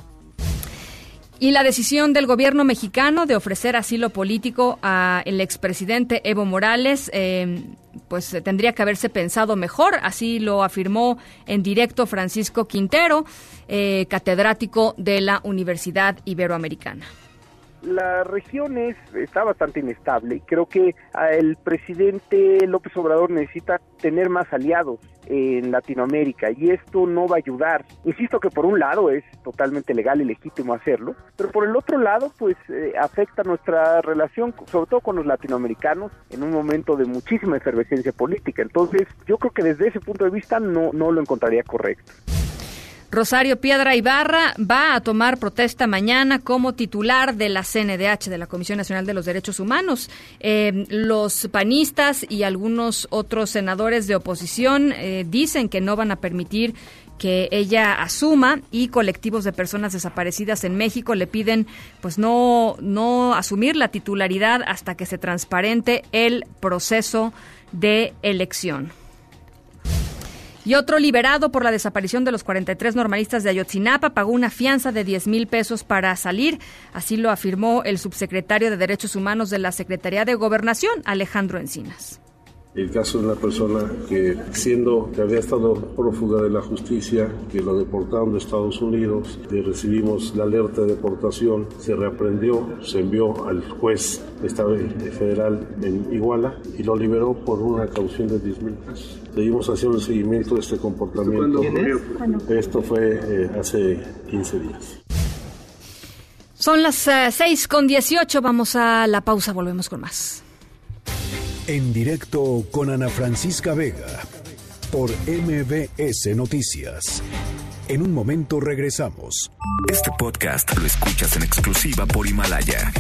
Y la decisión del gobierno mexicano de ofrecer asilo político al expresidente Evo Morales, eh, pues tendría que haberse pensado mejor, así lo afirmó en directo Francisco Quintero, eh, catedrático de la Universidad Iberoamericana. La región es, está bastante inestable y creo que ah, el presidente López Obrador necesita tener más aliados en Latinoamérica y esto no va a ayudar. Insisto que por un lado es totalmente legal y legítimo hacerlo, pero por el otro lado pues eh, afecta nuestra relación, sobre todo con los latinoamericanos, en un momento de muchísima efervescencia política. Entonces yo creo que desde ese punto de vista no, no lo encontraría correcto. Rosario Piedra Ibarra va a tomar protesta mañana como titular de la CNDH, de la Comisión Nacional de los Derechos Humanos. Eh, los panistas y algunos otros senadores de oposición eh, dicen que no van a permitir que ella asuma y colectivos de personas desaparecidas en México le piden pues no no asumir la titularidad hasta que se transparente el proceso de elección. Y otro liberado por la desaparición de los 43 normalistas de Ayotzinapa pagó una fianza de 10 mil pesos para salir. Así lo afirmó el subsecretario de Derechos Humanos de la Secretaría de Gobernación, Alejandro Encinas. El caso de una persona que, siendo que había estado prófuga de la justicia, que lo deportaron de Estados Unidos, le recibimos la alerta de deportación, se reaprendió, se envió al juez federal en Iguala y lo liberó por una caución de 10 mil pesos. Seguimos haciendo el seguimiento de este comportamiento. Esto fue eh, hace 15 días. Son las 6 eh, con 18, vamos a la pausa, volvemos con más. En directo con Ana Francisca Vega por MBS Noticias. En un momento regresamos. Este podcast lo escuchas en exclusiva por Himalaya.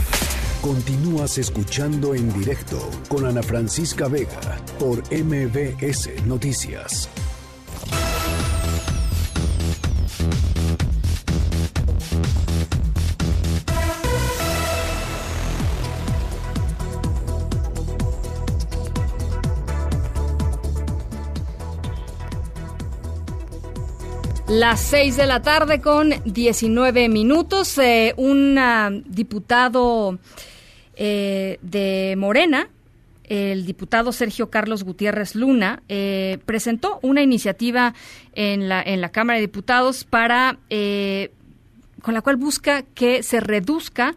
Continúas escuchando en directo con Ana Francisca Vega por MBS Noticias. Las seis de la tarde con 19 minutos. Eh, un diputado eh, de Morena, el diputado Sergio Carlos Gutiérrez Luna, eh, presentó una iniciativa en la, en la Cámara de Diputados para, con la cual busca que se reduzca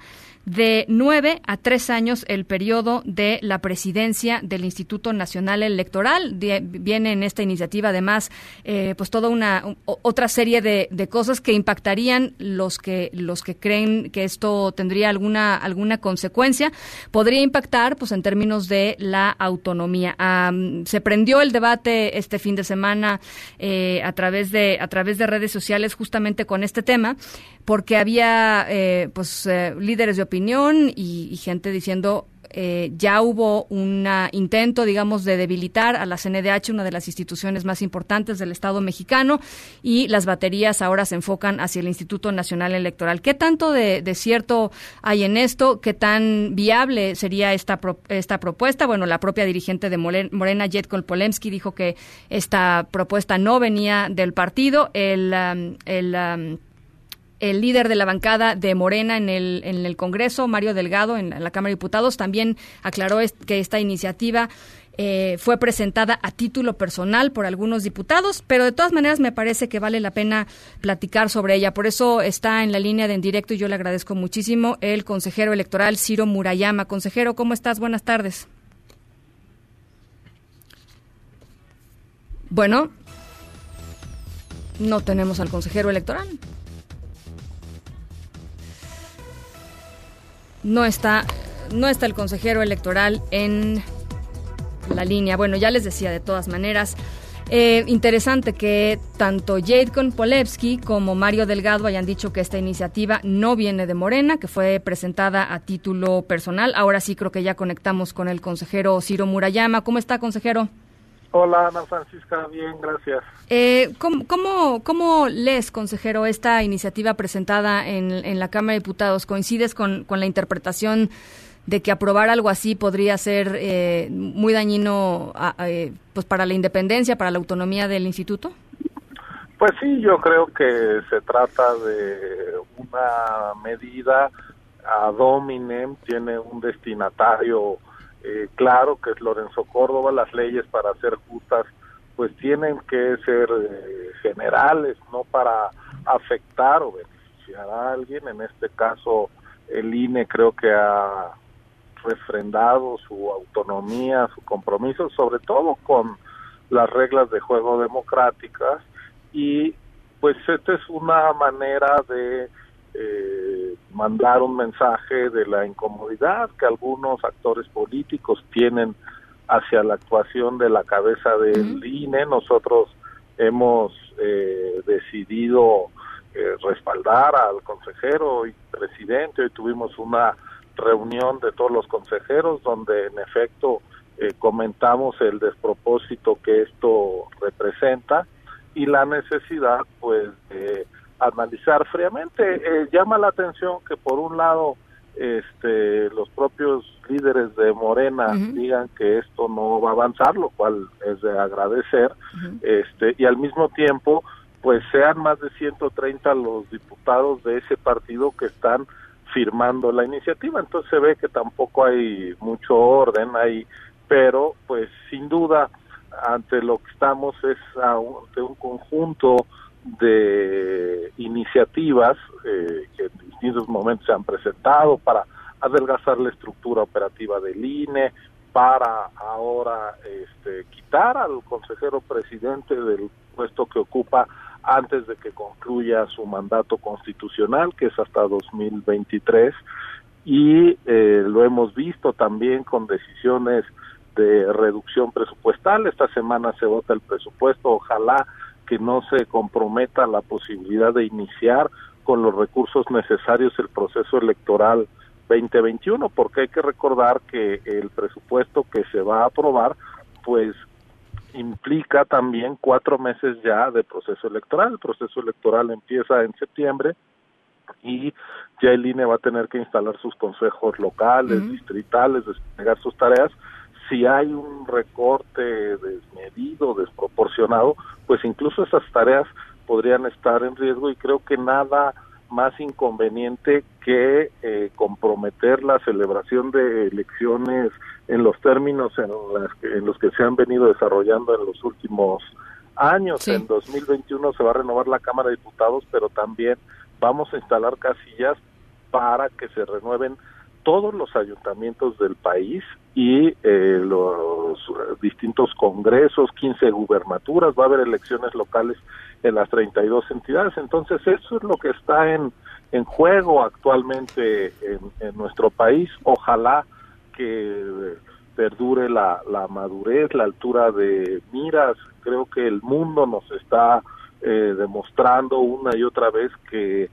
de nueve a tres años el periodo de la presidencia del Instituto Nacional Electoral. viene en esta iniciativa además eh, pues toda una otra serie de, cosas que impactarían los que los que creen que esto tendría alguna alguna consecuencia. Podría impactar pues en términos de la autonomía. se prendió el debate este fin de semana eh, a través de a través de redes sociales justamente con este tema porque había eh, pues eh, líderes de opinión y, gente diciendo eh, ya hubo un intento, digamos, de debilitar a la CNDH, una de las instituciones más importantes del Estado mexicano, y las baterías ahora se enfocan hacia el Instituto Nacional Electoral. ¿Qué tanto de, cierto hay en esto? ¿Qué tan viable sería esta, esta propuesta? Bueno, la propia dirigente de Morena, Jetkol Polemski, dijo que esta propuesta no venía del partido. El, um, el um, el líder de la bancada de Morena en el, en el Congreso, Mario Delgado, en, la Cámara de Diputados, también aclaró que esta iniciativa eh, fue presentada a título personal por algunos diputados, pero de todas maneras me parece que vale la pena platicar sobre ella. Por eso está en la línea de en directo y yo le agradezco muchísimo el consejero electoral Ciro Murayama. Consejero, ¿cómo estás? Buenas tardes. Bueno, no tenemos al consejero electoral. No está, no está el consejero electoral en la línea. Bueno, ya les decía de todas maneras. Eh, interesante que tanto Jadkon Polevsky como Mario Delgado hayan dicho que esta iniciativa no viene de Morena, que fue presentada a título personal. Ahora sí creo que ya conectamos con el consejero Ciro Murayama. ¿Cómo está, consejero? Hola, Ana Francisca, bien, gracias. Eh, ¿cómo, cómo, lees, consejero, esta iniciativa presentada en, en la Cámara de Diputados? ¿Coincides con, con, la interpretación de que aprobar algo así podría ser eh, muy dañino eh, pues para la independencia, para la autonomía del instituto? Pues sí, yo creo que se trata de una medida a dominem, tiene un destinatario eh, claro que Lorenzo Córdoba, las leyes para ser justas pues tienen que ser eh, generales, no para afectar o beneficiar a alguien, en este caso el INE creo que ha refrendado su autonomía, su compromiso, sobre todo con las reglas de juego democráticas. Y pues esta es una manera de eh, mandar un mensaje de la incomodidad que algunos actores políticos tienen hacia la actuación de la cabeza del INE. Nosotros hemos eh, decidido eh, respaldar al consejero y presidente. Hoy tuvimos una reunión de todos los consejeros donde en efecto eh, comentamos el despropósito que esto representa y la necesidad pues de analizar fríamente. Eh, llama la atención que por un lado este los propios líderes de Morena digan que esto no va a avanzar, lo cual es de agradecer, este y al mismo tiempo pues sean más de 130 los diputados de ese partido que están firmando la iniciativa. Entonces se ve que tampoco hay mucho orden ahí, pero pues sin duda ante lo que estamos es ante un conjunto de iniciativas eh, que en distintos momentos se han presentado para adelgazar la estructura operativa del INE, para ahora este, quitar al consejero presidente del puesto que ocupa antes de que concluya su mandato constitucional, que es hasta 2023, y eh, lo hemos visto también con decisiones de reducción presupuestal. Esta semana se vota el presupuesto, ojalá que no se comprometa la posibilidad de iniciar con los recursos necesarios el proceso electoral 2021, porque hay que recordar que el presupuesto que se va a aprobar, pues implica también cuatro meses ya de proceso electoral. El proceso electoral empieza en septiembre y ya el INE va a tener que instalar sus consejos locales, distritales, desplegar sus tareas. Si hay un recorte desmedido, desproporcionado, pues incluso esas tareas podrían estar en riesgo y creo que nada más inconveniente que eh, comprometer la celebración de elecciones en los términos en, en, los que se han venido desarrollando en los últimos años. En 2021 se va a renovar la Cámara de Diputados, pero también vamos a instalar casillas para que se renueven todos los ayuntamientos del país y eh, los distintos congresos, 15 gubernaturas, va a haber elecciones locales en las 32 entidades. Entonces, eso es lo que está en, en juego actualmente en, nuestro país. Ojalá que perdure la, la madurez, la altura de miras. Creo que el mundo nos está eh, demostrando una y otra vez que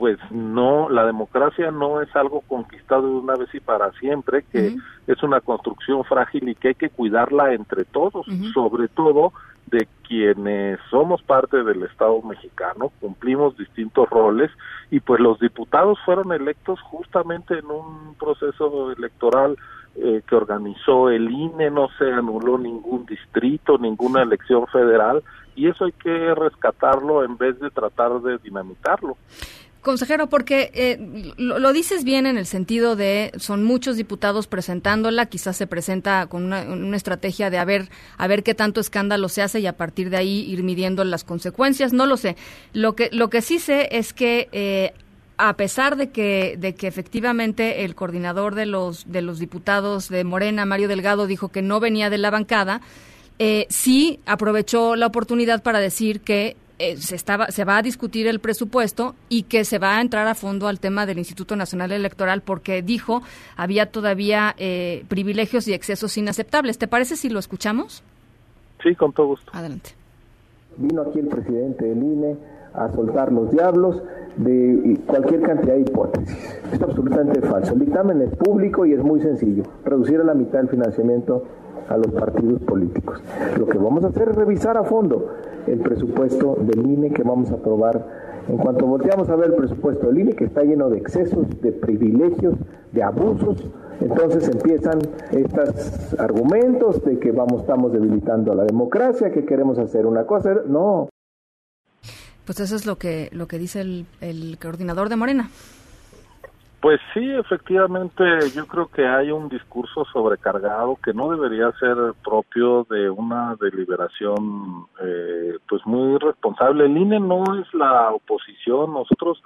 pues no, la democracia no es algo conquistado de una vez y para siempre, que es una construcción frágil y que hay que cuidarla entre todos, sobre todo de quienes somos parte del Estado mexicano, cumplimos distintos roles y pues los diputados fueron electos justamente en un proceso electoral eh, que organizó el INE, no se anuló ningún distrito, ninguna elección federal y eso hay que rescatarlo en vez de tratar de dinamitarlo. Consejero, porque eh, lo, dices bien en el sentido de son muchos diputados presentándola, quizás se presenta con una, estrategia de a ver, a ver qué tanto escándalo se hace y a partir de ahí ir midiendo las consecuencias. No lo sé. Lo que lo que sí sé es que eh, a pesar de que de que efectivamente el coordinador de los de los diputados de Morena, Mario Delgado, dijo que no venía de la bancada, eh, sí aprovechó la oportunidad para decir que eh, se, estaba, se va a discutir el presupuesto y que se va a entrar a fondo al tema del Instituto Nacional Electoral porque dijo había todavía eh, privilegios y excesos inaceptables. ¿Te parece si lo escuchamos? Sí, con todo gusto. Adelante. Vino aquí el presidente del INE a soltar los diablos de cualquier cantidad de hipótesis. Es absolutamente falso. El dictamen es público y es muy sencillo. Reducir a la mitad el financiamiento a los partidos políticos. Lo que vamos a hacer es revisar a fondo el presupuesto del INE que vamos a aprobar. En cuanto volteamos a ver el presupuesto del INE, que está lleno de excesos, de privilegios, de abusos, entonces empiezan estos argumentos de que vamos, estamos debilitando a la democracia, que queremos hacer una cosa. No. Pues eso es lo que, lo que dice el, el coordinador de Morena. Pues sí, efectivamente, yo creo que hay un discurso sobrecargado que no debería ser propio de una deliberación, eh, pues muy responsable. El INE no es la oposición, nosotros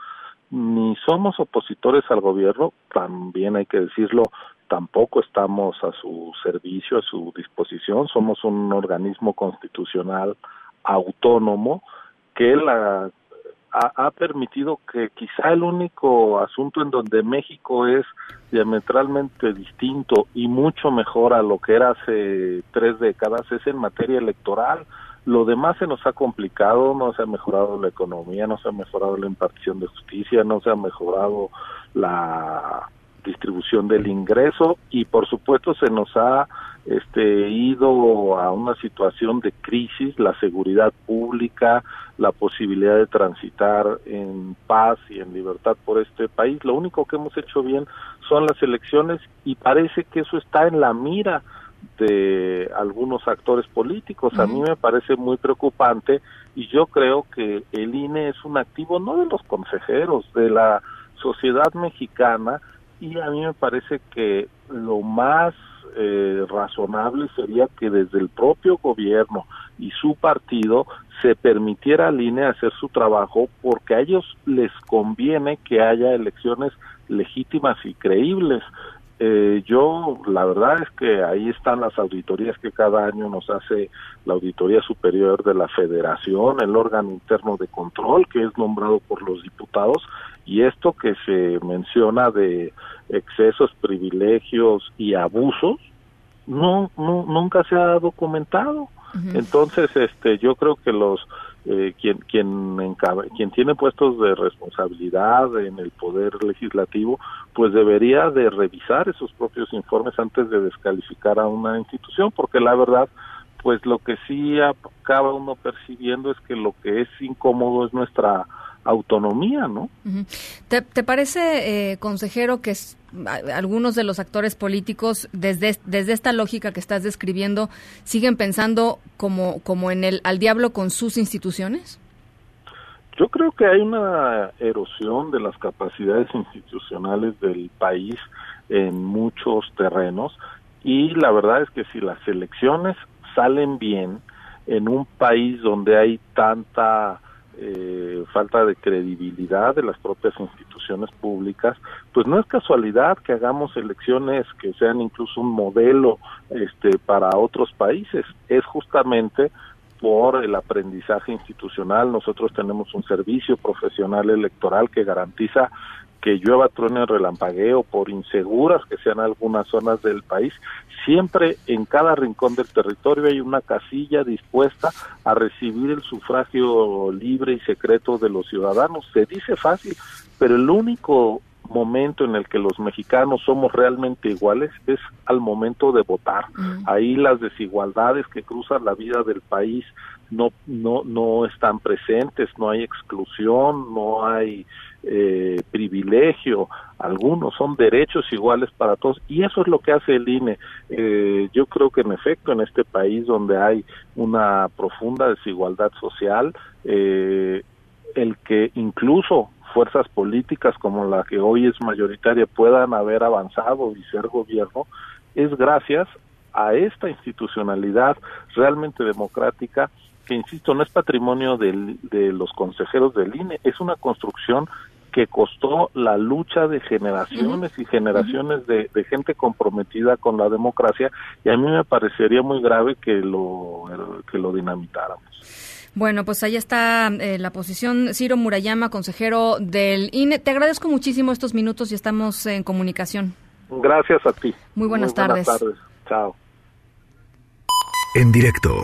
ni somos opositores al gobierno, también hay que decirlo, tampoco estamos a su servicio, a su disposición, somos un organismo constitucional autónomo que la ha, permitido que quizá el único asunto en donde México es diametralmente distinto y mucho mejor a lo que era hace tres décadas es en materia electoral. Lo demás se nos ha complicado, no se ha mejorado la economía, no se ha mejorado la impartición de justicia, no se ha mejorado la distribución del ingreso y por supuesto se nos ha este ido a una situación de crisis, la seguridad pública, la posibilidad de transitar en paz y en libertad por este país. Lo único que hemos hecho bien son las elecciones y parece que eso está en la mira de algunos actores políticos. A mí me parece muy preocupante y yo creo que el INE es un activo no de los consejeros, de la sociedad mexicana y a mí me parece que lo más eh, razonable sería que desde el propio gobierno y su partido se permitiera al INE hacer su trabajo porque a ellos les conviene que haya elecciones legítimas y creíbles. Eh, yo, la verdad es que ahí están las auditorías que cada año nos hace la Auditoría Superior de la Federación, el órgano interno de control que es nombrado por los diputados, y esto que se menciona de excesos, privilegios y abusos, no, no nunca se ha documentado. Entonces, este, yo creo que los eh, quien quien quien tiene puestos de responsabilidad en el poder legislativo, pues debería de revisar esos propios informes antes de descalificar a una institución, porque la verdad, pues lo que sí acaba uno percibiendo es que lo que es incómodo es nuestra autonomía, ¿no? ¿Te, parece, eh, consejero, que algunos de los actores políticos, desde, desde esta lógica que estás describiendo, siguen pensando como, como en el al diablo con sus instituciones? Yo creo que hay una erosión de las capacidades institucionales del país en muchos terrenos y la verdad es que si las elecciones salen bien en un país donde hay tanta eh, falta de credibilidad de las propias instituciones públicas, pues no es casualidad que hagamos elecciones que sean incluso un modelo este, para otros países, es justamente por el aprendizaje institucional. Nosotros tenemos un servicio profesional electoral que garantiza que llueva, truene, relampagueo, por inseguras que sean algunas zonas del país, siempre en cada rincón del territorio hay una casilla dispuesta a recibir el sufragio libre y secreto de los ciudadanos. Se dice fácil, pero el único momento en el que los mexicanos somos realmente iguales es al momento de votar. Ahí las desigualdades que cruzan la vida del país no no no están presentes, no hay exclusión, no hay eh, privilegio, algunos son derechos iguales para todos y eso es lo que hace el INE. Eh, yo creo que en efecto en este país donde hay una profunda desigualdad social, eh, el que incluso fuerzas políticas como la que hoy es mayoritaria puedan haber avanzado y ser gobierno es gracias a esta institucionalidad realmente democrática que insisto no es patrimonio de los consejeros del INE, es una construcción que costó la lucha de generaciones y generaciones de, gente comprometida con la democracia y a mí me parecería muy grave que lo, que lo dinamitáramos. Bueno, pues ahí está eh, la posición. Ciro Murayama, consejero del INE. Te agradezco muchísimo estos minutos y estamos en comunicación. Gracias a ti. Muy buenas tardes. Buenas tardes. Chao. En directo.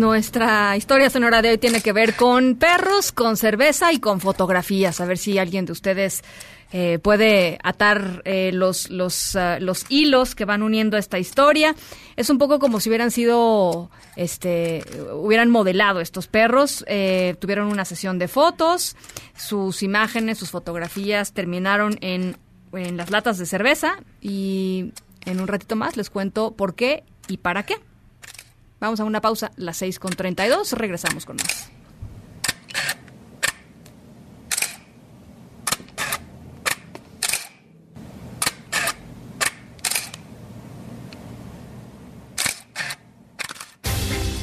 Nuestra historia sonora de hoy tiene que ver con perros, con cerveza y con fotografías. A ver si alguien de ustedes eh, puede atar eh, los, los, ah, los hilos que van uniendo esta historia. Es un poco como si hubieran sido, este, hubieran modelado estos perros. Eh, tuvieron una sesión de fotos, sus imágenes, sus fotografías terminaron en, en las latas de cerveza y en un ratito más les cuento por qué y para qué. Vamos a una pausa, las 6 con 32, regresamos con más.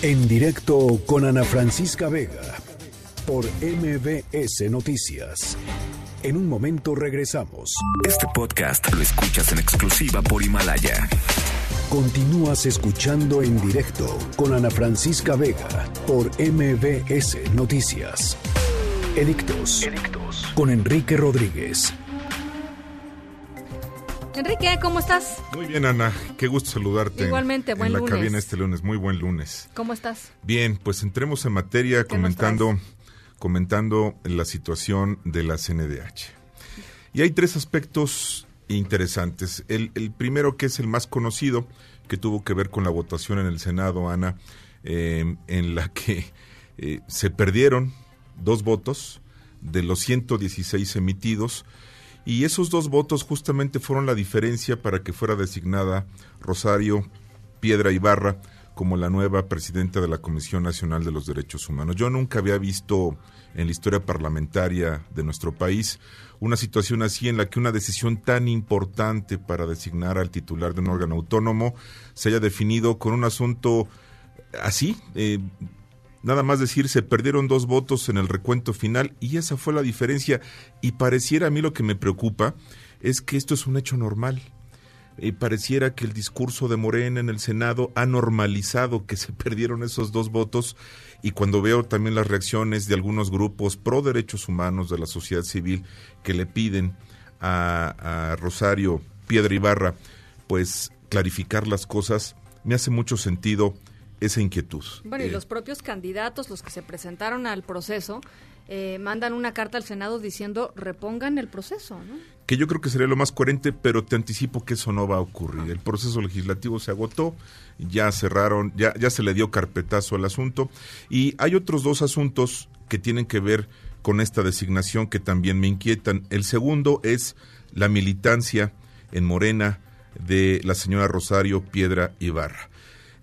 En directo con Ana Francisca Vega por MBS Noticias. En un momento regresamos. Este podcast lo escuchas en exclusiva por Himalaya. Continúas escuchando en directo con Ana Francisca Vega por MBS Noticias. Edictos. Edictos. Con Enrique Rodríguez. Enrique, ¿cómo estás? Muy bien, Ana. Qué gusto saludarte. Igualmente, buen en lunes. la cabina este lunes. Muy buen lunes. ¿Cómo estás? Bien, pues entremos en materia comentando, comentando la situación de la CNDH. Y hay tres aspectos interesantes. El, primero, que es el más conocido, que tuvo que ver con la votación en el Senado, Ana, eh, en la que eh, se perdieron dos votos de los 116 emitidos. Y esos dos votos justamente fueron la diferencia para que fuera designada Rosario Piedra Ibarra como la nueva presidenta de la Comisión Nacional de los Derechos Humanos. Yo nunca había visto en la historia parlamentaria de nuestro país una situación así en la que una decisión tan importante para designar al titular de un órgano autónomo se haya definido con un asunto así, eh, nada más decir, se perdieron dos votos en el recuento final y esa fue la diferencia. Y pareciera a mí lo que me preocupa es que esto es un hecho normal. Y pareciera que el discurso de Morena en el Senado ha normalizado que se <laughs> perdieron esos dos votos y cuando veo también las reacciones de algunos grupos pro derechos humanos de la sociedad civil que le piden a, a Rosario Piedra Ibarra pues clarificar las cosas, me hace mucho sentido esa inquietud. Bueno, y eh, los propios candidatos, los que se presentaron al proceso, eh, mandan una carta al Senado diciendo repongan el proceso, ¿no? Que yo creo que sería lo más coherente, pero te anticipo que eso no va a ocurrir. El proceso legislativo se agotó, ya cerraron, ya, ya se le dio carpetazo al asunto, y hay otros dos asuntos que tienen que ver con esta designación que también me inquietan. El segundo es la militancia en Morena de la señora Rosario Piedra Ibarra.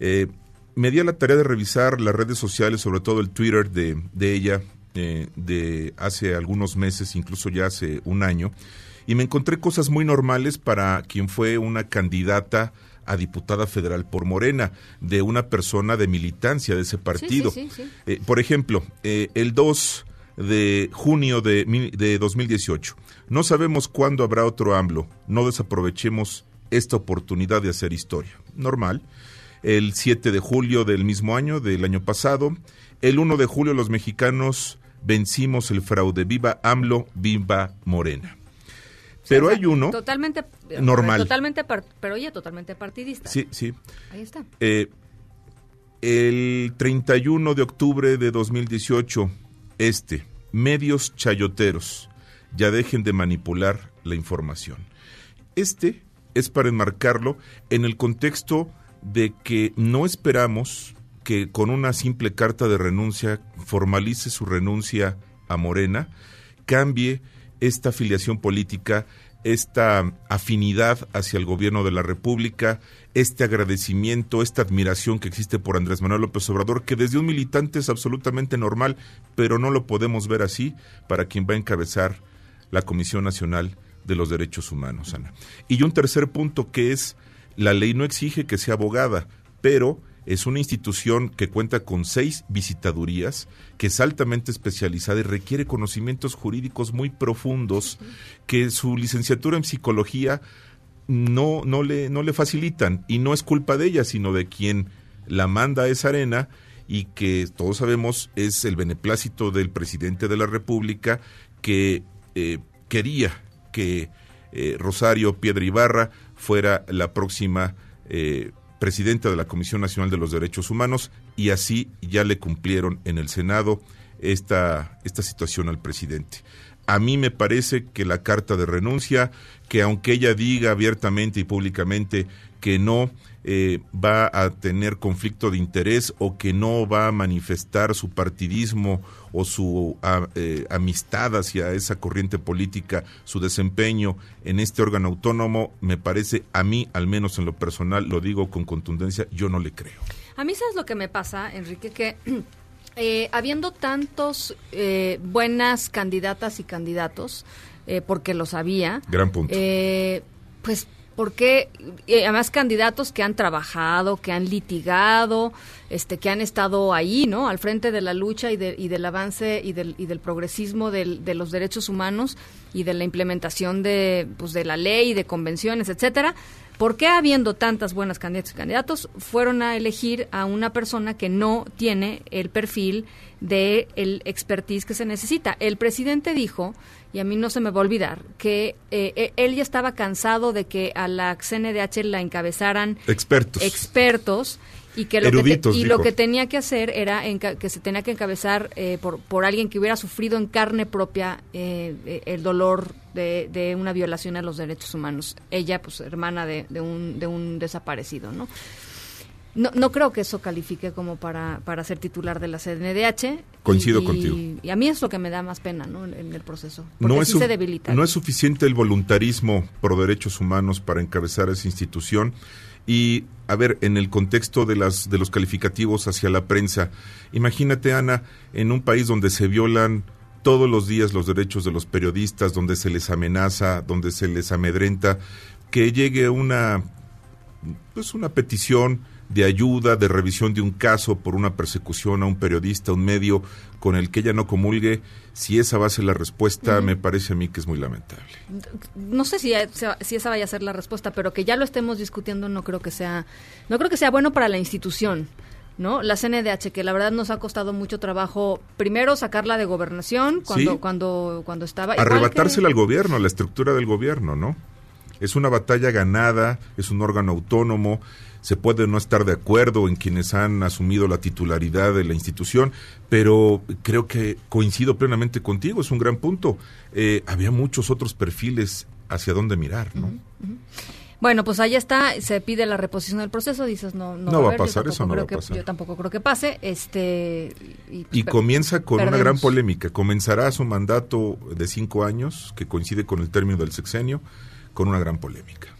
Eh, me di a la tarea de revisar las redes sociales, sobre todo el Twitter de, de ella, eh, de hace algunos meses, incluso ya hace un año, y me encontré cosas muy normales para quien fue una candidata a diputada federal por Morena, de una persona de militancia de ese partido. Sí, sí, sí, eh, por ejemplo, eh, el 2 de junio de, de 2018, no sabemos cuándo habrá otro AMLO, no desaprovechemos esta oportunidad de hacer historia. Normal el 7 de julio del mismo año, del año pasado. El 1 de julio los mexicanos vencimos el fraude. Viva AMLO, viva Morena. Pero o sea, hay uno totalmente normal. Totalmente, pero oye, totalmente partidista. Sí, sí. Ahí está. Eh, el 31 de octubre de 2018, este, medios chayoteros, ya dejen de manipular la información. Este es para enmarcarlo en el contexto de que no esperamos que con una simple carta de renuncia formalice su renuncia a Morena, cambie esta afiliación política, esta afinidad hacia el gobierno de la República, este agradecimiento, esta admiración que existe por Andrés Manuel López Obrador, que desde un militante es absolutamente normal, pero no lo podemos ver así para quien va a encabezar la Comisión Nacional de los Derechos Humanos, Ana. Y un tercer punto que es la ley no exige que sea abogada, pero es una institución que cuenta con seis visitadurías, que es altamente especializada y requiere conocimientos jurídicos muy profundos, que su licenciatura en psicología no, no, le, no le facilitan. Y no es culpa de ella, sino de quien la manda a esa arena y que todos sabemos es el beneplácito del presidente de la República que eh, quería que eh, Rosario Piedra Ibarra fuera la próxima eh, presidenta de la Comisión Nacional de los Derechos Humanos y así ya le cumplieron en el Senado esta, esta situación al presidente. A mí me parece que la carta de renuncia, que aunque ella diga abiertamente y públicamente que no eh, va a tener conflicto de interés o que no va a manifestar su partidismo o su eh, amistad hacia esa corriente política, su desempeño en este órgano autónomo, me parece, a mí, al menos en lo personal, lo digo con contundencia, yo no le creo. A mí sabes lo que me pasa, Enrique, que <clears throat> eh, habiendo tantos buenas candidatas y candidatos, porque los había, Gran punto. pues porque eh, además candidatos que han trabajado, que han litigado, este, que han estado ahí, ¿no? Al frente de la lucha y, y del avance y del, y del progresismo de los derechos humanos y de la implementación de, pues, de la ley, de convenciones, etcétera. ¿Por qué habiendo tantas buenas candidatas y candidatos fueron a elegir a una persona que no tiene el perfil de el expertise que se necesita? El presidente dijo y a mí no se me va a olvidar que eh, eh, él ya estaba cansado de que a la CNDH la encabezaran expertos. Expertos y que lo, que, y lo que tenía que hacer era que se tenía que encabezar eh, por, por alguien que hubiera sufrido en carne propia el dolor de, de, una violación a los derechos humanos. Ella, pues, hermana de, de, un, de un desaparecido, ¿no? No, no creo que eso califique como para, para ser titular de la CNDH. Coincido contigo. Y a mí es lo que me da más pena ¿no? en, el proceso. no es, se debilita. No es suficiente el voluntarismo por derechos humanos para encabezar esa institución. Y, a ver, en el contexto de, las, de los calificativos hacia la prensa, imagínate, Ana, en un país donde se violan todos los días los derechos de los periodistas, donde se les amenaza, donde se les amedrenta, que llegue una, pues una petición de ayuda, de revisión de un caso por una persecución a un periodista, un medio con el que ella no comulgue, si esa va a ser la respuesta, me parece a mí que es muy lamentable. No sé si, si esa vaya a ser la respuesta, pero que ya lo estemos discutiendo no creo que sea, no creo que sea bueno para la institución. ¿no? La CNDH, que la verdad nos ha costado mucho trabajo, primero sacarla de gobernación cuando, cuando, cuando estaba... Arrebatársela al gobierno, a la estructura del gobierno, ¿no? Es una batalla ganada, es un órgano autónomo, se puede no estar de acuerdo en quienes han asumido la titularidad de la institución, pero creo que coincido plenamente contigo, es un gran punto. Eh, había muchos otros perfiles hacia dónde mirar, ¿no? Bueno, pues ahí está, se pide la reposición del proceso, dices no no, va, a pasar, eso no va a pasar. yo tampoco creo que pase, este y, pues, comienza con una gran polémica, comenzará su mandato de cinco años que coincide con el término del sexenio con una gran polémica.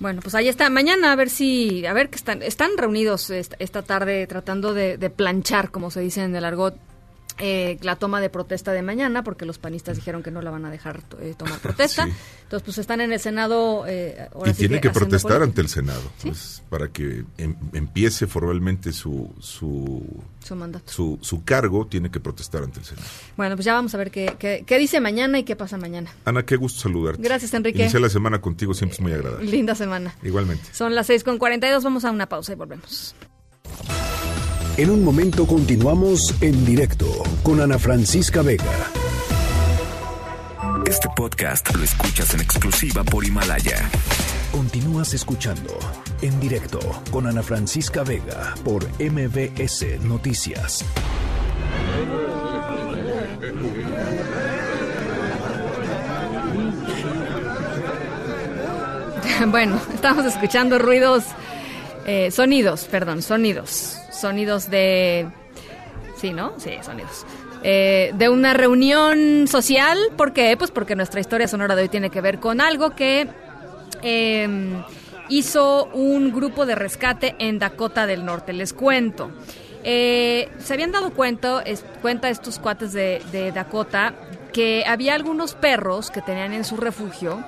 Bueno, pues ahí está. Mañana a ver si, a ver que están, están reunidos esta, tarde tratando de, de, planchar, como se dice en el argot, eh, la toma de protesta de mañana, porque los panistas dijeron que no la van a dejar eh, tomar <laughs> protesta. Entonces, pues están en el Senado. Eh, y tiene que, protestar ante el Senado, pues, para que em, empiece formalmente su su, su mandato. Su, cargo, tiene que protestar ante el Senado. Bueno, pues ya vamos a ver qué, qué, dice mañana y qué pasa mañana. Ana, qué gusto saludarte. Gracias, Enrique. Iniciar la semana contigo siempre es muy agradable. Linda semana. Igualmente. Son las 6 con 42, vamos a una pausa y volvemos. En un momento continuamos en directo con Ana Francisca Vega. Este podcast lo escuchas en exclusiva por Himalaya. Continúas escuchando en directo con Ana Francisca Vega por MBS Noticias. <laughs> Bueno, estamos escuchando ruidos, eh, sonidos, perdón, sonidos sonidos de... Sí, ¿no? Sí, sonidos. Eh, de una reunión social. ¿Por qué? Pues porque nuestra historia sonora de hoy tiene que ver con algo que em, hizo un grupo de rescate en Dakota del Norte. Les cuento. Eh, se habían dado cuenta, cuenta estos cuates de, de, Dakota que había algunos perros que tenían en su refugio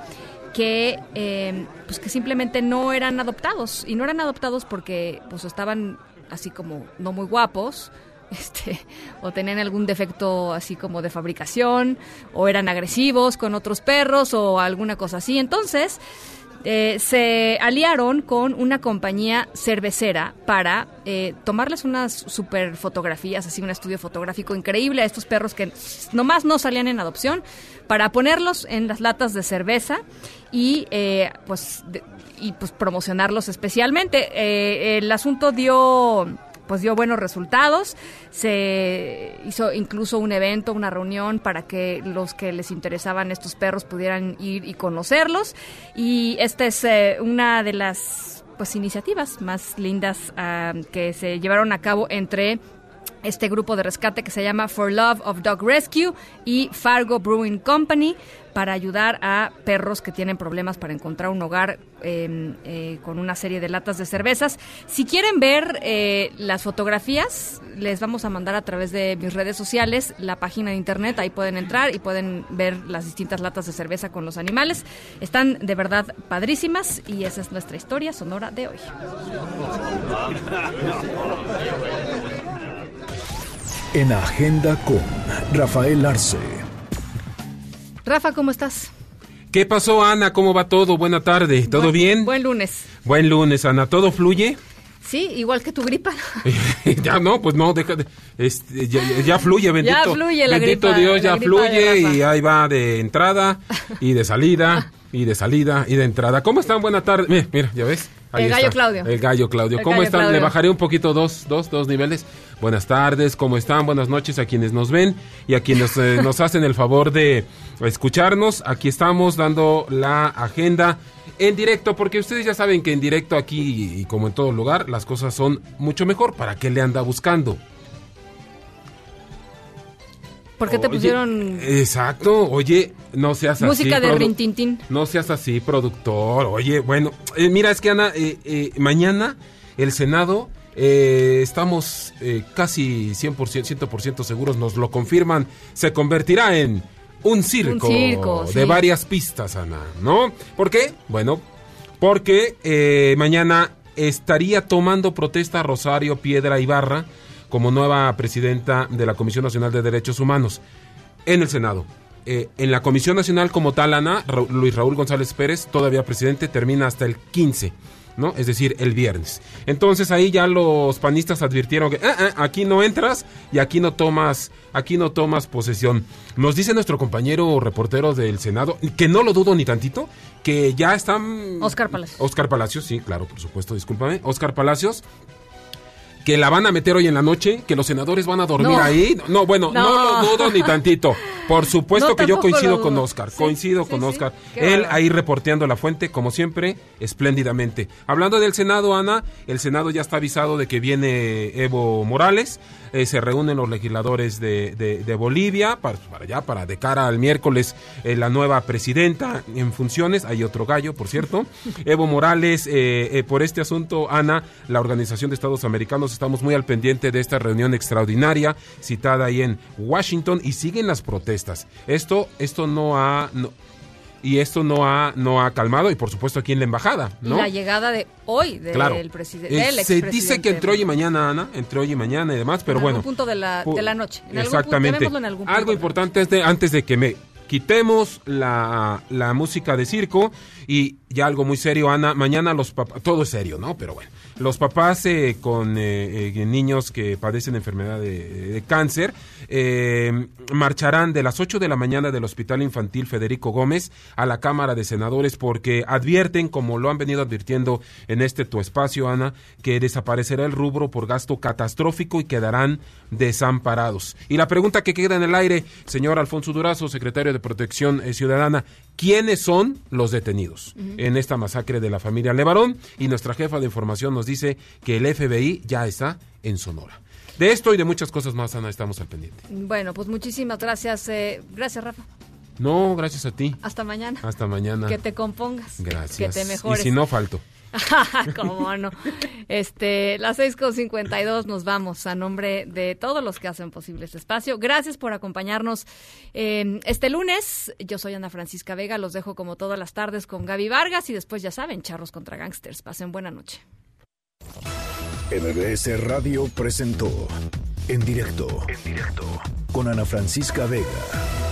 que em, pues que simplemente no eran adoptados y no eran adoptados porque pues estaban así como no muy guapos, <laughs> este, o tenían algún defecto así como de fabricación, o eran agresivos con otros perros, o alguna cosa así. Entonces, eh, se aliaron con una compañía cervecera para eh, tomarles unas super fotografías, así un estudio fotográfico increíble a estos perros que nomás no salían en adopción, para ponerlos en las latas de cerveza y eh, pues y pues promocionarlos especialmente. Eh, el asunto dio pues dio buenos resultados. Se hizo incluso un evento, una reunión para que los que les interesaban estos perros pudieran ir y conocerlos. Y esta es eh, una de las pues iniciativas más lindas ah, que se llevaron a cabo entre este grupo de rescate que se llama For Love of Dog Rescue y Fargo Brewing Company para ayudar a perros que tienen problemas para encontrar un hogar em, eh, con una serie de latas de cervezas. Si quieren ver eh, las fotografías, les vamos a mandar a través de mis redes sociales la página de internet. Ahí pueden entrar y pueden ver las distintas latas de cerveza con los animales. Están de verdad padrísimas y esa es nuestra historia sonora de hoy. En Agenda con Rafael Arce. Rafa, ¿cómo estás? ¿Qué pasó, Ana? ¿Cómo va todo? Buena tarde. ¿Todo bien? Buen lunes. Buen lunes, Ana. ¿Todo fluye? Sí, igual que tu gripa. <laughs> ya no, pues no, deja de, este, ya, fluye, bendito. Ya fluye la bendito Dios, ya fluye y ahí va de entrada y de salida y de salida y de entrada. ¿Cómo están? Buena tarde. Mira, mira, ya ves. el gallo Claudio. El gallo Claudio. ¿Cómo están? Le bajaré un poquito dos, dos, dos niveles. Buenas tardes, ¿cómo están? Buenas noches a quienes nos ven y a quienes eh, nos hacen el favor de escucharnos. Aquí estamos dando la agenda en directo, porque ustedes ya saben que en directo aquí y como en todo lugar, las cosas son mucho mejor. ¿Para qué le anda buscando? ¿Por qué te pusieron...? Exacto, oye, no seas así. Música de Rintintín. No seas así, productor. Oye, bueno, eh, mira, es que Ana, eh, mañana el Senado eh, estamos eh, casi 100%, 100% seguros, nos lo confirman, se convertirá en un circo, de varias pistas, Ana, ¿no? ¿Por qué? Bueno, porque eh, mañana estaría tomando protesta Rosario Piedra Ibarra como nueva presidenta de la Comisión Nacional de Derechos Humanos en el Senado. en la Comisión Nacional como tal, Ana, Luis Raúl González Pérez, todavía presidente, termina hasta el 15 ¿no? Es decir, el viernes. Entonces ahí ya los panistas advirtieron que ah, ah, aquí no entras y aquí no tomas, aquí no tomas posesión. Nos dice nuestro compañero reportero del Senado, que no lo dudo ni tantito, que ya están Oscar Palacios. Oscar Palacios, sí, claro, por supuesto, discúlpame. Oscar Palacios que la van a meter hoy en la noche, que los senadores van a dormir ahí. No, bueno, no. lo dudo ni tantito. Por supuesto que yo coincido con Oscar, coincido con Oscar. Él ahí reporteando la fuente, como siempre, espléndidamente. Hablando del Senado, Ana, el Senado ya está avisado de que viene Evo Morales. Eh, se reúnen los legisladores de, de, Bolivia para, para, allá, para de cara al miércoles eh, la nueva presidenta en funciones. Hay otro gallo, por cierto. <laughs> Evo Morales, eh, por este asunto, Ana, la Organización de Estados Americanos, estamos muy al pendiente de esta reunión extraordinaria citada ahí en Washington y siguen las protestas. Esto, esto no ha y esto no ha no ha calmado y por supuesto aquí en la embajada, ¿no? la llegada de hoy del presidente. Eh, se dice que entre hoy y mañana, Ana, entre hoy y mañana y demás, pero en bueno. Algún punto de la, de la noche. exactamente. Algo importante es de, antes de que me quitemos la, la música de circo y ya algo muy serio, Ana. Mañana los papás, todo es serio, ¿no? Pero bueno, los papás eh, con eh, eh, niños que padecen enfermedad de, cáncer marcharán de las 8 de la mañana del Hospital Infantil Federico Gómez a la Cámara de Senadores porque advierten, como lo han venido advirtiendo en este tu espacio, Ana, que desaparecerá el rubro por gasto catastrófico y quedarán desamparados. Y la pregunta que queda en el aire, señor Alfonso Durazo, secretario de Protección Ciudadana, ¿quiénes son los detenidos? en esta masacre de la familia Levarón y nuestra jefa de información nos dice que el FBI ya está en Sonora. De esto y de muchas cosas más, Ana, estamos al pendiente. Bueno, pues muchísimas gracias. Eh, gracias, Rafa. No, gracias a ti. Hasta mañana. Hasta mañana. Que te compongas. Gracias. Que te mejores. Y si no, falto. <laughs> Cómo no. Este, las seis con cincuenta y dos nos vamos a nombre de todos los que hacen posible este espacio. Gracias por acompañarnos eh, este lunes. Yo soy Ana Francisca Vega. Los dejo como todas las tardes con Gaby Vargas y después ya saben, charros contra gangsters. Pasen buena noche. MBS Radio presentó en directo, en directo con Ana Francisca Vega